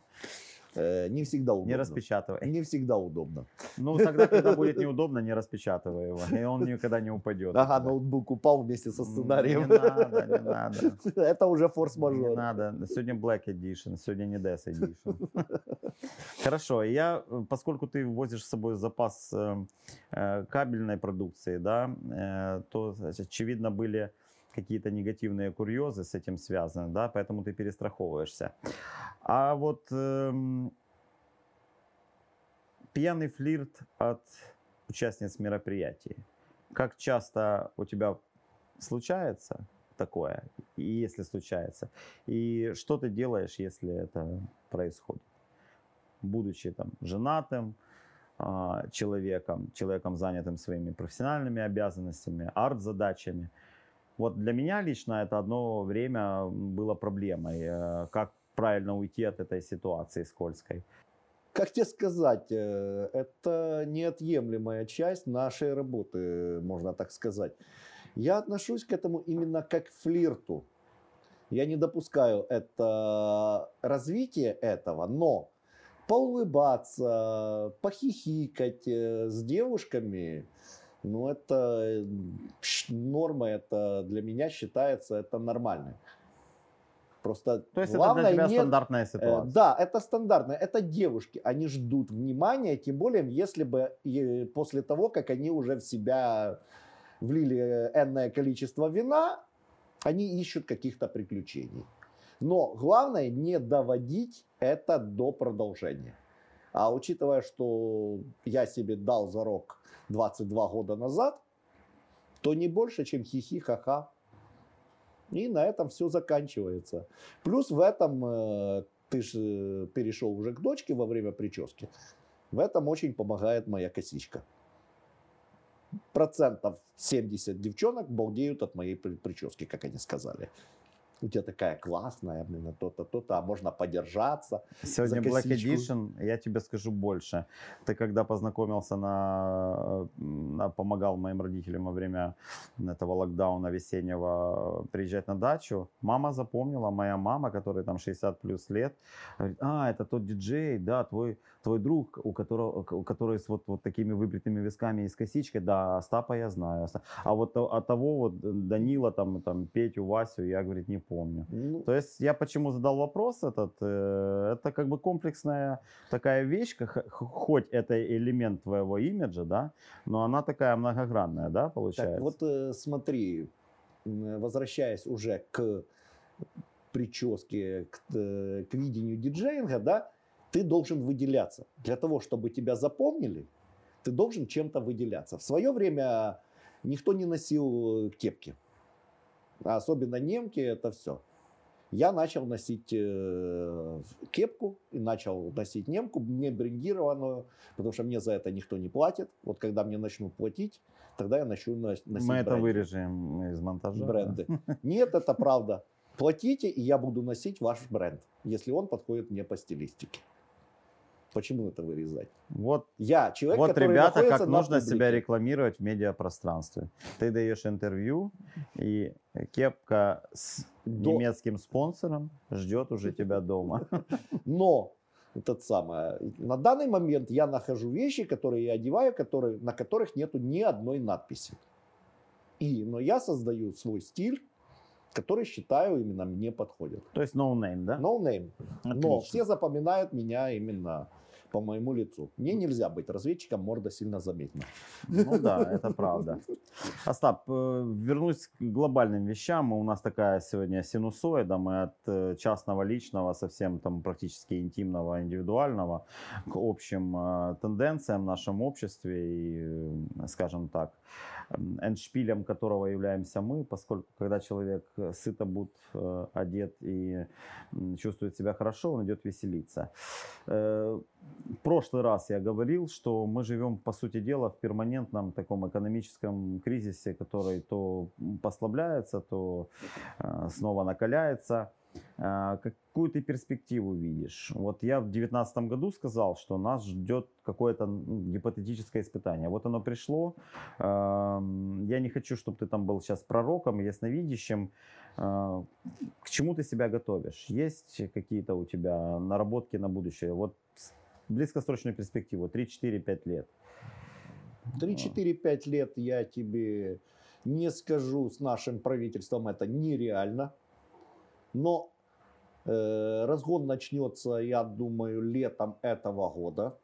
Э, не всегда удобно. Не распечатывай. Не всегда удобно. Ну, тогда, когда будет (laughs) неудобно, не распечатывай его, и он никогда не упадет. Ага, ноутбук упал вместе со сценарием. Не надо, не надо. (laughs) Это уже Не форс-мажор. надо. Сегодня Black Edition, сегодня не Death Edition. (laughs) Хорошо, я, э, поскольку ты возишь с собой запас э, кабельной продукции, да, то, очевидно, были какие-то негативные курьезы с этим связаны, да, поэтому ты перестраховываешься. А вот эм, пьяный флирт от участниц мероприятий. Как часто у тебя случается такое, и если случается, и что ты делаешь, если это происходит? Будучи там женатым а, человеком, человеком занятым своими профессиональными обязанностями, арт-задачами. Вот для меня лично это одно время было проблемой, э, как правильно уйти от этой ситуации скользкой. Как тебе сказать, э, это неотъемлемая часть нашей работы, можно так сказать. Я отношусь к этому именно как к флирту. Я не допускаю это развитие этого, но поулыбаться, похихикать э, с девушками, ну это норма, это для меня считается это нормально. Просто То есть это главное для тебя не- стандартная Э, ситуация. Да, это стандартно. Это девушки. Они ждут внимания, тем более, если бы после того, как они уже в себя влили энное количество вина, они ищут каких-то приключений. Но главное не доводить это до продолжения. А учитывая, что я себе дал зарок 22 года назад, то не больше, чем хихи-ха-ха. И на этом все заканчивается. Плюс в этом, э, ты же перешел уже к дочке во время прически, в этом очень помогает моя косичка. Процентов 70 девчонок балдеют от моей при- прически, как они сказали. У тебя такая классная, именно то-то, то-то, а можно подержаться. Сегодня Black. Edition, я тебе скажу больше. Ты когда познакомился на, на- помогал моим родителям во время этого локдауна весеннего приезжать на дачу, мама запомнила, моя мама, которой там 60 плюс лет, говорит, а, это тот диджей, да, твой, твой друг, у которого, у который с вот, вот такими выбритыми висками и с косичкой, да, Остапа я знаю. А вот то- а того вот Данила, там, там, Петю, Васю, я, говорит, не помню. Ну, То есть я почему задал вопрос этот, э, это как бы комплексная такая вещь, как- хоть это элемент твоего имиджа, да, но она такая многогранная, да, получается? Так, вот э, смотри, возвращаясь уже к прическе, к, э, к видению диджеинга, да, ты должен выделяться. Для того, чтобы тебя запомнили, ты должен чем-то выделяться. В свое время никто не носил кепки. А особенно немки, это все. Я начал носить э, кепку и начал носить немку, не брендированную, потому что мне за это никто не платит. Вот когда мне начнут платить, тогда я начну нос- носить Мы это бренды. вырежем из монтажа. да? бренды. (laughs) Нет, это правда. Платите, и я буду носить ваш бренд, если он подходит мне по стилистике. Почему это вырезать? Вот, Я человек, вот который ребята, находится как на нужно публике. себя рекламировать в медиапространстве. Ты даешь интервью, и кепка с До- немецким спонсором ждет уже тебя дома. (laughs) Но этот самое, на данный момент я нахожу вещи, которые я одеваю, которые, на которых нету ни одной надписи. И, но я создаю свой стиль, который считаю именно мне подходит. То есть no name, да? No name. Но Отлично. все запоминают меня именно по моему лицу. Мне нельзя быть разведчиком, морда сильно заметна. Ну да, это правда. Остап, э, вернусь к глобальным вещам. У нас такая сегодня синусоида. Мы от э, частного, личного, совсем там практически интимного, индивидуального к общим э, тенденциям в нашем обществе и, скажем так, эндшпилем которого являемся мы, поскольку когда человек сыто буд э, одет и чувствует себя хорошо, он идет веселиться. В прошлый раз я говорил, что мы живем, по сути дела, в перманентном таком экономическом кризисе, который то послабляется, то э, снова накаляется. Э, Какую ты перспективу видишь? Вот я в 2019 году сказал, что нас ждет какое-то гипотетическое испытание. Вот оно пришло. Эм, Я не хочу, чтобы ты там был сейчас пророком, ясновидящим. Э, К чему ты себя готовишь? Есть какие-то у тебя наработки на будущее? Вот близкосрочную перспективу, 3-4-5 лет. 3-4-5 лет я тебе не скажу, с нашим правительством это нереально. Но э, разгон начнется, я думаю, летом этого года.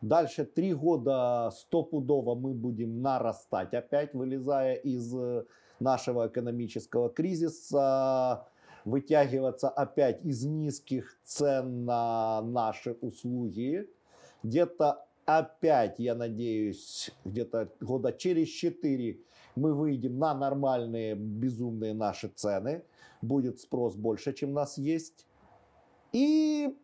Дальше три года стопудово мы будем нарастать опять, вылезая из э, нашего экономического кризиса, вытягиваться опять из низких цен на наши услуги. Где-то опять, я надеюсь, где-то года через 4 мы выйдем на нормальные безумные наши цены. Будет спрос больше, чем у нас есть. И,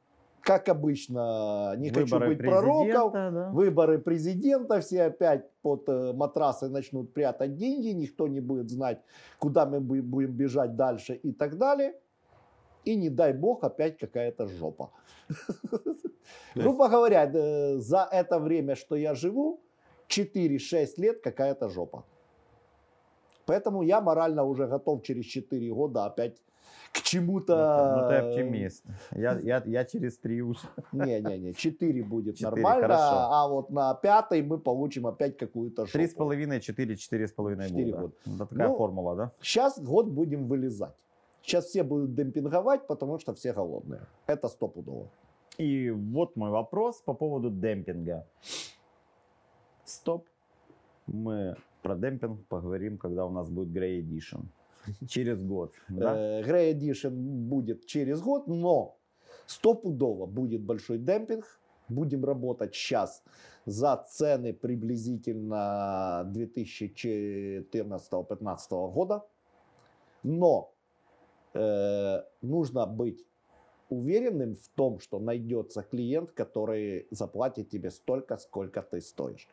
как обычно, не хочу Выборы быть пророком, да? выборы президента, все опять под э, матрасы начнут прятать деньги, никто не будет знать, куда мы бу- будем бежать дальше и так далее. И не дай бог опять какая-то жопа. Грубо говоря, э, за это время, что я живу, 4-6 лет какая-то жопа. Поэтому я морально уже готов через 4 года опять к чему-то... Ну ты оптимист. Я, (laughs) я, я через три уже. Не-не-не, 4 будет Четыре, нормально, хорошо. а вот на пятой мы получим опять какую-то. Три с половиной, четыре, четыре с половиной Четыре года. года. Это такая Ну, формула, да? Сейчас год будем вылезать. Сейчас все будут демпинговать, потому что все голодные. Это стопудово. И вот мой вопрос по поводу демпинга. Стоп. Мы про демпинг поговорим, когда у нас будет Grey Edition. (laughs) Через год. Да? Э, Grey Edition будет через год, но стопудово будет большой демпинг. Будем работать сейчас за цены приблизительно 2014-2015 года. Но э, нужно быть уверенным в том, что найдется клиент, который заплатит тебе столько, сколько ты стоишь.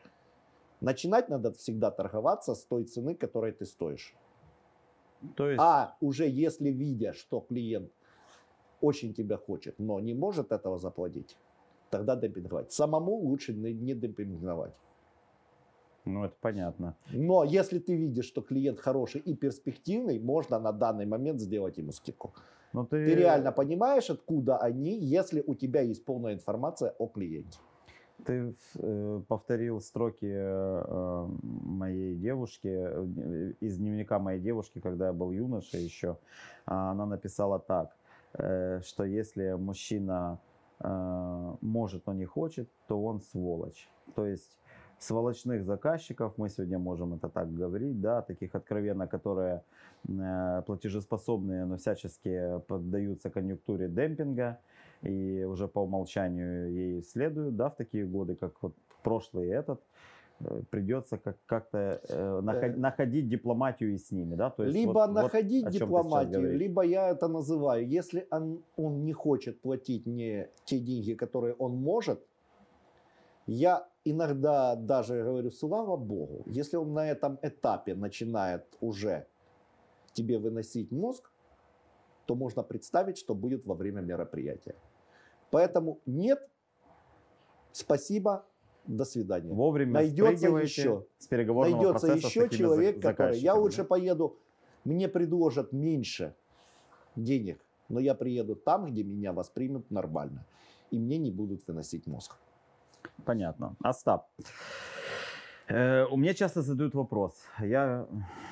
Начинать надо всегда торговаться с той цены, которой ты стоишь. То есть, А уже если видя, что клиент очень тебя хочет, но не может этого заплатить, тогда демпинговать. Самому лучше не демпинговать. ну это понятно. Но если ты видишь, что клиент хороший и перспективный, можно на данный момент сделать ему скидку. Но ты, Ты реально понимаешь, откуда они, если у тебя есть полная информация о клиенте. Ты э, повторил строки э, э, моей девушки, э, из дневника моей девушки, когда я был юношей еще. А, Она написала так, э, что если мужчина э, может, но не хочет, то он сволочь. То есть сволочных заказчиков, мы сегодня можем это так говорить, да, таких откровенно, которые э, платежеспособные, но всячески поддаются конъюнктуре демпинга и уже по умолчанию ей следуют, да, в такие годы, как вот прошлый и этот, э, придется как- как-то э, наход- Э. находить дипломатию и с ними, да, то есть либо вот- вот находить сейчас дипломатию, либо я это называю, если он, он не хочет платить мне те деньги, которые он может, я иногда даже говорю, слава богу, если он на этом этапе начинает уже тебе выносить мозг, то можно представить, что будет во время мероприятия. Поэтому нет, спасибо, до свидания. Вовремя Найдется еще. с переговорного Найдется еще человек, который, я лучше поеду, мне предложат меньше денег, но я приеду там, где меня воспримут нормально, и мне не будут выносить мозг. Понятно. Остап. Э, У меня часто задают вопрос. Я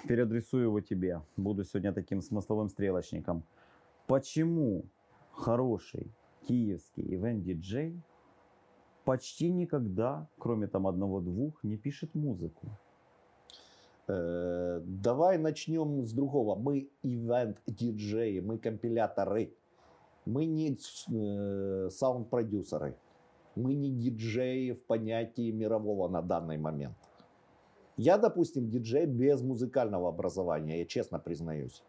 переадресую его тебе. Буду сегодня таким смысловым стрелочником. Почему хороший киевский ивент-диджей почти никогда, кроме там одного-двух, не пишет музыку? Э, Давай начнем с другого. Мы ивент-диджеи, мы компиляторы. Мы не э, саунд-продюсеры. Мы не диджеи в понятии мирового на данный момент. Я, допустим, диджей без музыкального образования, я честно признаюсь.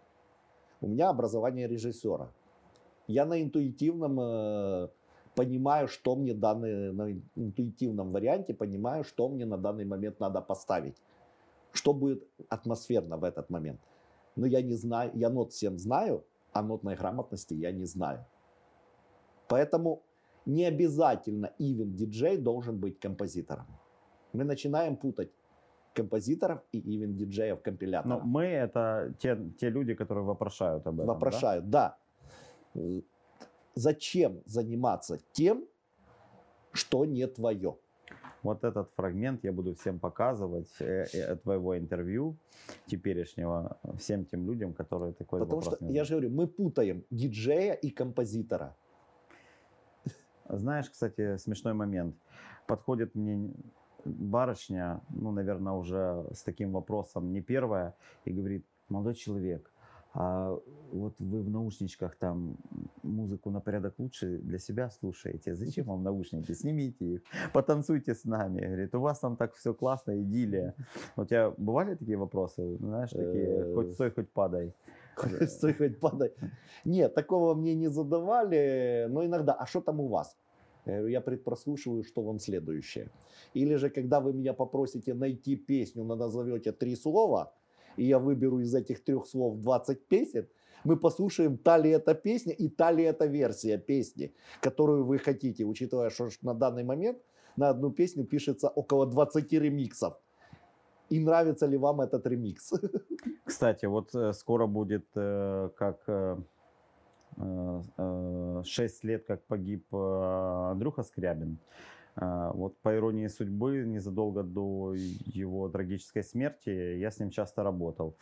У меня образование режиссера. Я на интуитивном э, понимаю, что мне данный, на интуитивном варианте понимаю, что мне на данный момент надо поставить что будет атмосферно в этот момент. Но я не знаю, я нот всем знаю, а нотной грамотности я не знаю. Поэтому не обязательно ивент-диджей должен быть композитором. Мы начинаем путать композиторов и ивент-диджеев Но компиляторов. мы это те, те люди, которые вопрошают об этом. да? Вопрошают, да. Э, Зачем заниматься тем, что не твое? Вот этот фрагмент я буду всем показывать э, э, твоего интервью теперешнего всем тем людям, которые такой Потому вопрос что, я же говорю, мы путаем диджея и композитора. Знаешь, кстати, смешной момент. Подходит мне барышня, ну, наверное, уже с таким вопросом не первая, и говорит, молодой человек, а вот вы в наушничках там музыку на порядок лучше для себя слушаете. Зачем вам наушники? Снимите их, потанцуйте с нами. Говорит, у вас там так все классно, идиллия. (laughs) У тебя бывали такие вопросы? Знаешь, такие, Э, хоть стой, хоть падай. Стой хоть падай. Нет, такого мне не задавали, но иногда, а что там у вас? Я говорю, я предпрослушиваю, что вам следующее. Или же, когда вы меня попросите найти песню, но назовете три слова, и я выберу из этих трех слов 20 песен, мы послушаем, та ли это песня и та ли это версия песни, которую вы хотите, учитывая, что на данный момент на одну песню пишется около 20 ремиксов. И нравится ли вам этот ремикс? (laughs) Кстати, вот э, скоро будет э, как э, э, 6 лет, как погиб Андрюха Скрябин. Вот по иронии судьбы, незадолго до его трагической смерти я с ним часто работал.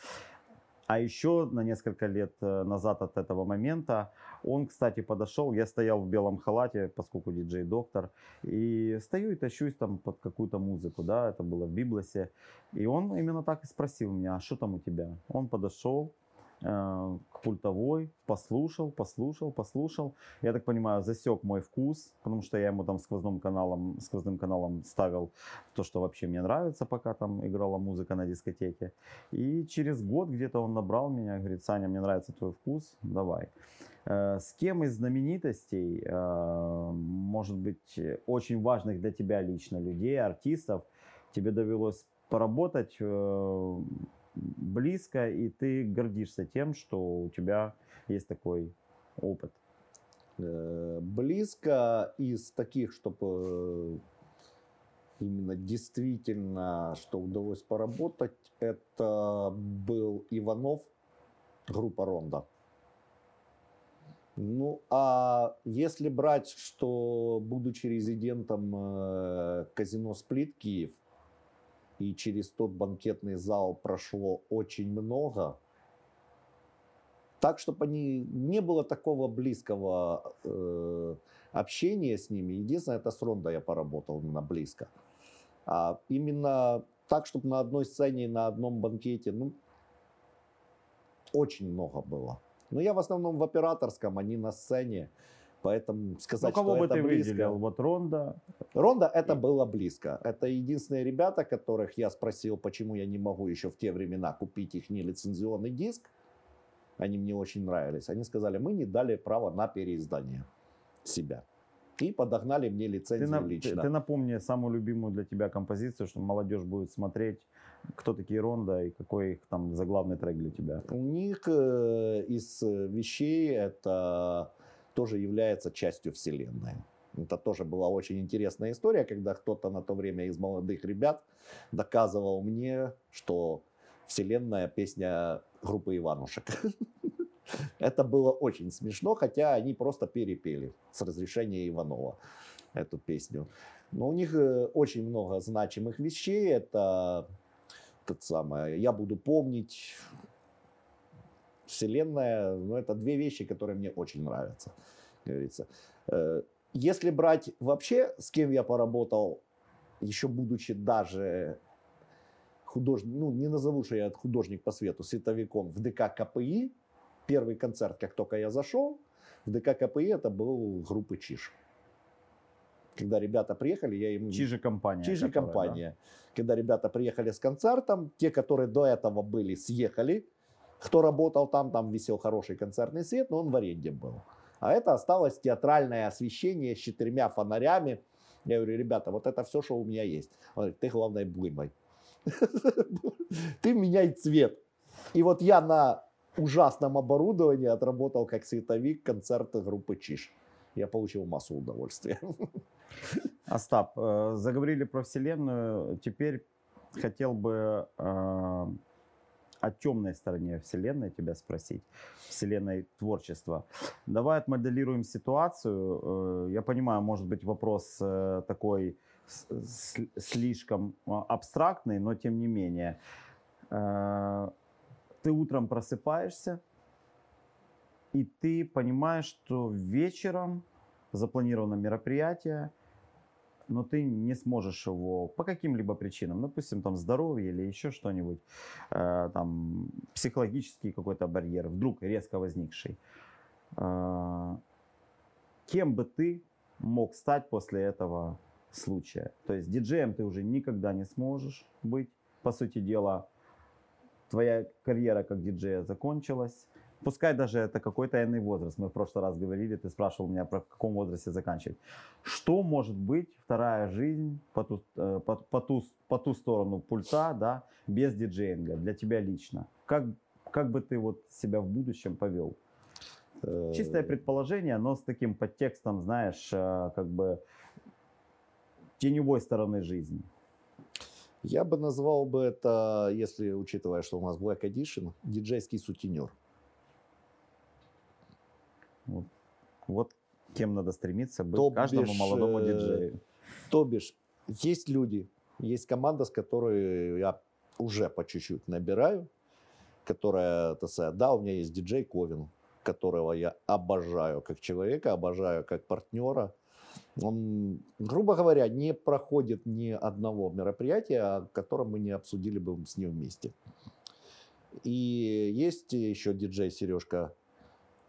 А еще на несколько лет э, назад от этого момента он, кстати, подошел, я стоял в белом халате, поскольку диджей-доктор, и стою и тащусь там под какую-то музыку, да, это было в Библосе. И он именно так и спросил меня, а что там у тебя? Он подошел, к пультовой, послушал, послушал, послушал. Я так понимаю, засек мой вкус, потому что я ему там сквозным каналом, сквозным каналом ставил то, что вообще мне нравится, пока там играла музыка на дискотеке. И через год где-то он набрал меня, говорит, Саня, мне нравится твой вкус, давай. Э, С кем из знаменитостей, э, может быть, очень важных для тебя лично людей, артистов, тебе довелось поработать э, близко, и ты гордишься тем, что у тебя есть такой опыт? Э, Близко из таких, чтобы именно действительно, что удалось поработать, это был Иванов, группа Ронда. Ну, а если брать, что будучи резидентом э, казино «Сплит» Киев, и через тот банкетный зал прошло очень много, так, чтобы они не было такого близкого э, общения с ними. Единственное, это с Рондо я поработал именно близко. А именно так, чтобы на одной сцене, на одном банкете, ну, очень много было. Но я в основном в операторском, они на сцене. Поэтому сказать, ну, кого что бы это ты близко. выделил? Вот Ронда. Ронда это было близко. Это единственные ребята, которых я спросил, почему я не могу еще в те времена купить их нелицензионный диск. Они мне очень нравились. Они сказали, мы не дали право на переиздание себя. И подогнали мне Ты, лицензию на- ты- лично. ты напомни самую любимую для тебя композицию, что молодежь будет смотреть, кто такие Ронда и какой их там заглавный трек для тебя. У них э, из э, вещей это тоже является частью вселенной. Это тоже была очень интересная история, когда кто-то на то время из молодых ребят доказывал мне, что вселенная песня группы Иванушек. (laughs) Это было очень смешно, хотя они просто перепели с разрешения Иванова эту песню. Но у них э, очень много значимых вещей. Это тот самое, я буду помнить, Вселенная, ну, это две вещи, которые мне очень нравятся, как говорится. Э, Если брать вообще, с кем я поработал, еще будучи даже художник, ну, не назову, что я художник по свету, световиком в ДК КПИ, первый концерт, как только я зашел, в ДК КПИ это был группы Чиш. Когда ребята приехали, я им... Чижи компания. Чижи которая, да. компания. Когда ребята приехали с концертом, те, которые до этого были, съехали. Кто работал там, там висел хороший концертный свет, но он в аренде был. А это осталось театральное освещение с четырьмя фонарями. Я говорю, ребята, вот это все, что у меня есть. Он говорит, ты главное блымай. (laughs) Ты меняй цвет. И вот я на ужасном оборудовании отработал как световик концерты группы Чиш. Я получил массу удовольствия. (laughs) Остап, э, заговорили про Вселенную. Теперь хотел бы э, о темной стороне Вселенной тебя спросить. Вселенной творчества. Давай отмоделируем ситуацию. Э, Я понимаю, может быть, вопрос э, такой слишком э, абстрактный, но тем не менее. Ты утром просыпаешься, и ты понимаешь, что вечером запланировано мероприятие, но ты не сможешь его по каким-либо причинам, допустим, там здоровье или еще что-нибудь, э, там психологический какой-то барьер, вдруг резко возникший. Э, кем бы ты мог стать после этого случая? То есть диджеем ты уже никогда не сможешь быть, по сути дела, твоя карьера как диджея закончилась. Пускай даже это какой-то иный возраст. Мы в прошлый раз говорили, ты спрашивал меня, про в каком возрасте заканчивать. Что может быть вторая жизнь по ту, э, по, по ту, по ту сторону пульта, да, без диджеинга, для тебя лично? Как, как бы ты вот себя в будущем повел? Э, Чистое предположение, но с таким подтекстом, знаешь, э, как бы теневой стороны жизни. Я бы назвал бы это, если учитывая, что у нас Black Edition, диджейский сутенер. Вот, вот кем надо стремиться быть То каждому бишь, молодому э, диджею. То бишь, есть люди, есть команда, с которой я уже по чуть-чуть набираю, которая, так сказать, да, у меня есть диджей Ковин, которого я обожаю как человека, обожаю как партнера. Он, грубо говоря, не проходит ни одного мероприятия, о котором мы не обсудили бы с ним вместе. И есть еще диджей Сережка,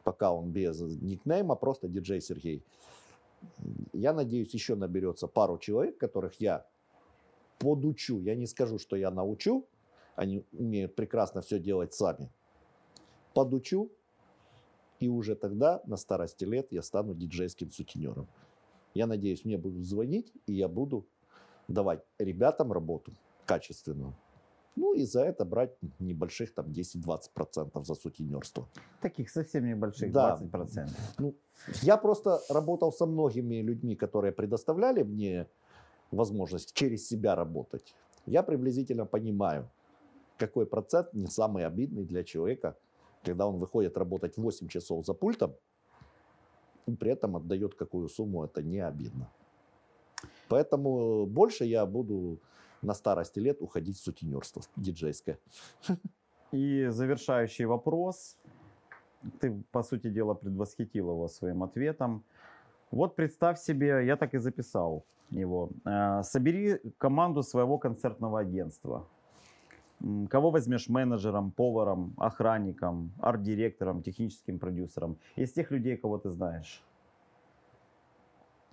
пока он без никнейма, просто диджей Сергей. Я надеюсь, еще наберется пару человек, которых я подучу. Я не скажу, что я научу, они умеют прекрасно все делать сами. Подучу, и уже тогда, на старости лет, я стану диджейским сутенером. Я надеюсь, мне будут звонить, и я буду давать ребятам работу качественную. Ну и за это брать небольших там 10-20% за сутенерство. Таких совсем небольших, Да. 20%. Ну, я просто работал со многими людьми, которые предоставляли мне возможность через себя работать. Я приблизительно понимаю, какой процент не самый обидный для человека, когда он выходит работать 8 часов за пультом, и при этом отдает какую сумму, это не обидно. Поэтому больше я буду на старости лет уходить в сутенерство диджейское. И завершающий вопрос. Ты, по сути дела, предвосхитил его своим ответом. Вот представь себе, я так и записал его. Э, Собери команду своего концертного агентства. Кого возьмешь менеджером, поваром, охранником, арт-директором, техническим продюсером? Из тех людей, кого ты знаешь.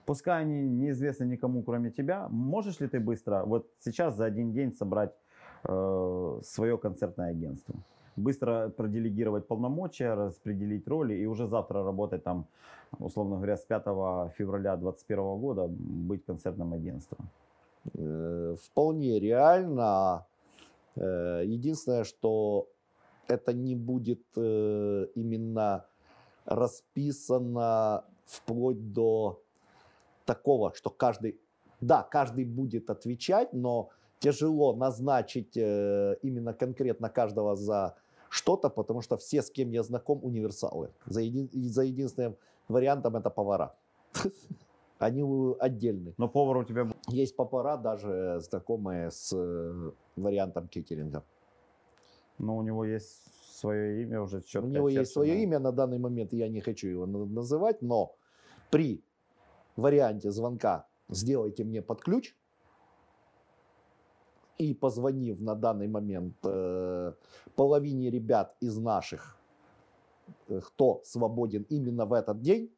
Пускай они неизвестны никому, кроме тебя. Можешь ли ты быстро, вот сейчас за один день собрать э, свое концертное агентство? Быстро проделегировать полномочия, распределить роли и уже завтра работать там, условно говоря, с 5 февраля 2021 года быть концертным агентством. Э, Вполне реально. Э, Единственное, что это не будет э, именно расписано вплоть до такого, что каждый, да, каждый будет отвечать, но тяжело назначить э, именно конкретно каждого за что-то, потому что все, с кем я знаком, универсалы. За, еди- за единственным вариантом это повара. (laughs) Они отдельные. Но повар у тебя Есть повара, даже знакомые с э, вариантом кеттеринга. Ну, у него есть свое имя уже четко. У него есть свое имя, на данный момент я не хочу его на- называть, но при варианте звонка сделайте мне под ключ и позвонив на данный момент э, половине ребят из наших, э, кто свободен именно в этот день,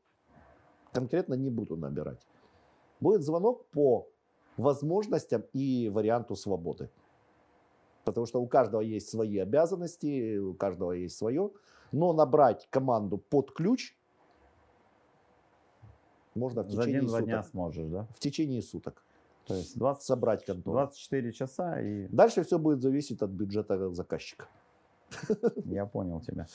конкретно не буду набирать. Будет звонок по возможностям и варианту свободы. Потому что у каждого есть свои обязанности, у каждого есть свое. Но набрать команду под ключ можно в За течение суток. дня сможешь, да? В течение суток То есть 20, собрать контору. 24 часа и Дальше все будет зависеть от бюджета заказчика. Я понял тебя.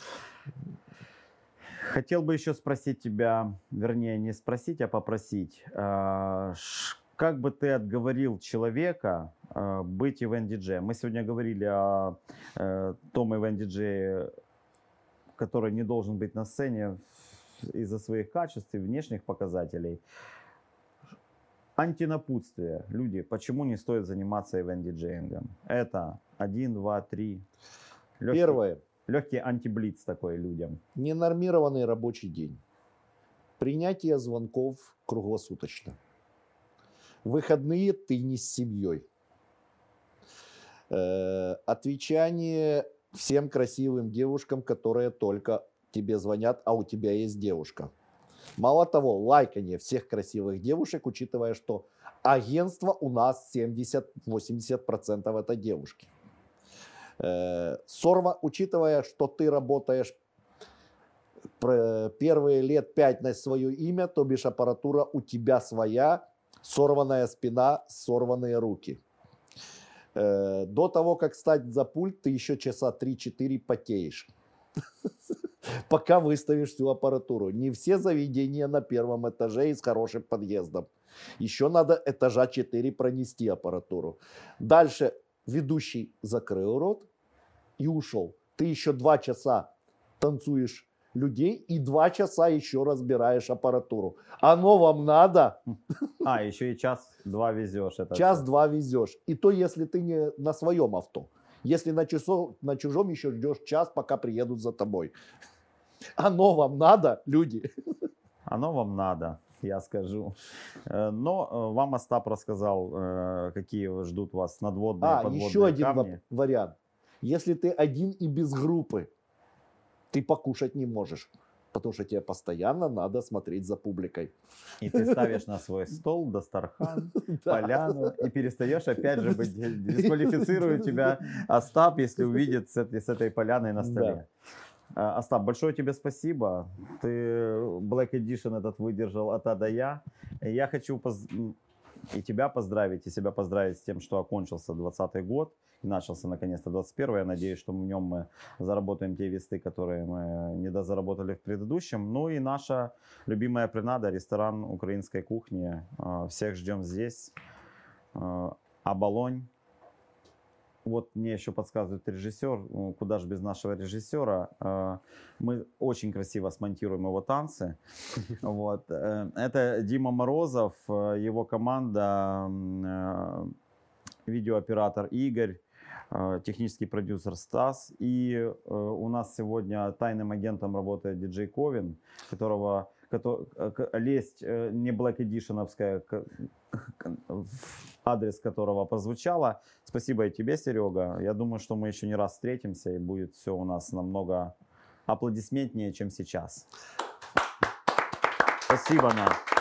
Хотел бы еще спросить тебя, вернее, не спросить, а попросить. ш- Как бы ты отговорил человека а, быть ивент-диджеем? Мы сегодня говорили о э, том ивент-диджее, который не должен быть на сцене из-за своих качеств и внешних показателей. Антинапутствие. Люди, почему не стоит заниматься ивент-диджеингом? Это один, два, три. Легкий- Первое. Легкий антиблиц такой людям. Ненормированный рабочий день. Принятие звонков круглосуточно. Выходные ты не с семьей. Э, отвечание всем красивым девушкам, которые только тебе звонят, а у тебя есть девушка. Мало того, лайкание всех красивых девушек, учитывая, что агентство у нас 70-80% это девушки. Э, Сорва, учитывая, что ты работаешь первые лет пять на свое имя, то бишь аппаратура у тебя своя, сорванная спина, сорванные руки. Э, До того, как стать за пульт, ты еще часа 3-4 потеешь. (laughs) (laughs) Пока выставишь всю аппаратуру. Не все заведения на первом этаже и с хорошим подъездом. Еще надо этажа 4 пронести аппаратуру. Дальше ведущий закрыл рот и ушел. Ты еще два часа танцуешь людей и два часа еще разбираешь аппаратуру. Оно вам надо? А, еще и час-два везешь. Это. Час-два везешь. И то, если ты не на своем авто. Если на, часов, на чужом еще ждешь час, пока приедут за тобой. (laughs) Оно вам надо, люди? Оно вам надо, я скажу. Э, Но э, вам Остап рассказал, э, какие ждут вас надводные, А, подводные еще один камни. вариант. Если ты один и без группы, ты покушать не можешь. Потому что тебе постоянно надо смотреть за публикой. И ты ставишь (laughs) на свой стол Дастархан, (laughs) поляну, и перестаешь опять же быть, дисквалифицирует тебя Остап, если увидит с этой, с этой поляной на столе. А, Остап, большое тебе спасибо. Ты Black Edition этот выдержал от А до Я. Я хочу поз- и тебя поздравить, и себя поздравить с тем, что окончился 20 год, и начался наконец-то 21 Я надеюсь, что в нем мы заработаем те весты, которые мы не дозаработали в предыдущем. Ну и наша любимая принада, ресторан украинской кухни. Всех ждем здесь. Оболонь. Вот мне еще подсказывает режиссер, ну, куда же без нашего режиссера. А, Мы очень красиво смонтируем его танцы. (laughs) Вот. э, Это Дима Морозов, э, его команда, э, видеооператор Игорь, э, технический продюсер Стас. И э, у нас сегодня тайным агентом работает диджей Ковин, которого лесть э, не Black Editionовская, адрес которого прозвучало. Спасибо и тебе, Серега. Я думаю, что мы еще не раз встретимся, и будет все у нас намного аплодисментнее, чем сейчас. Спасибо, Настя.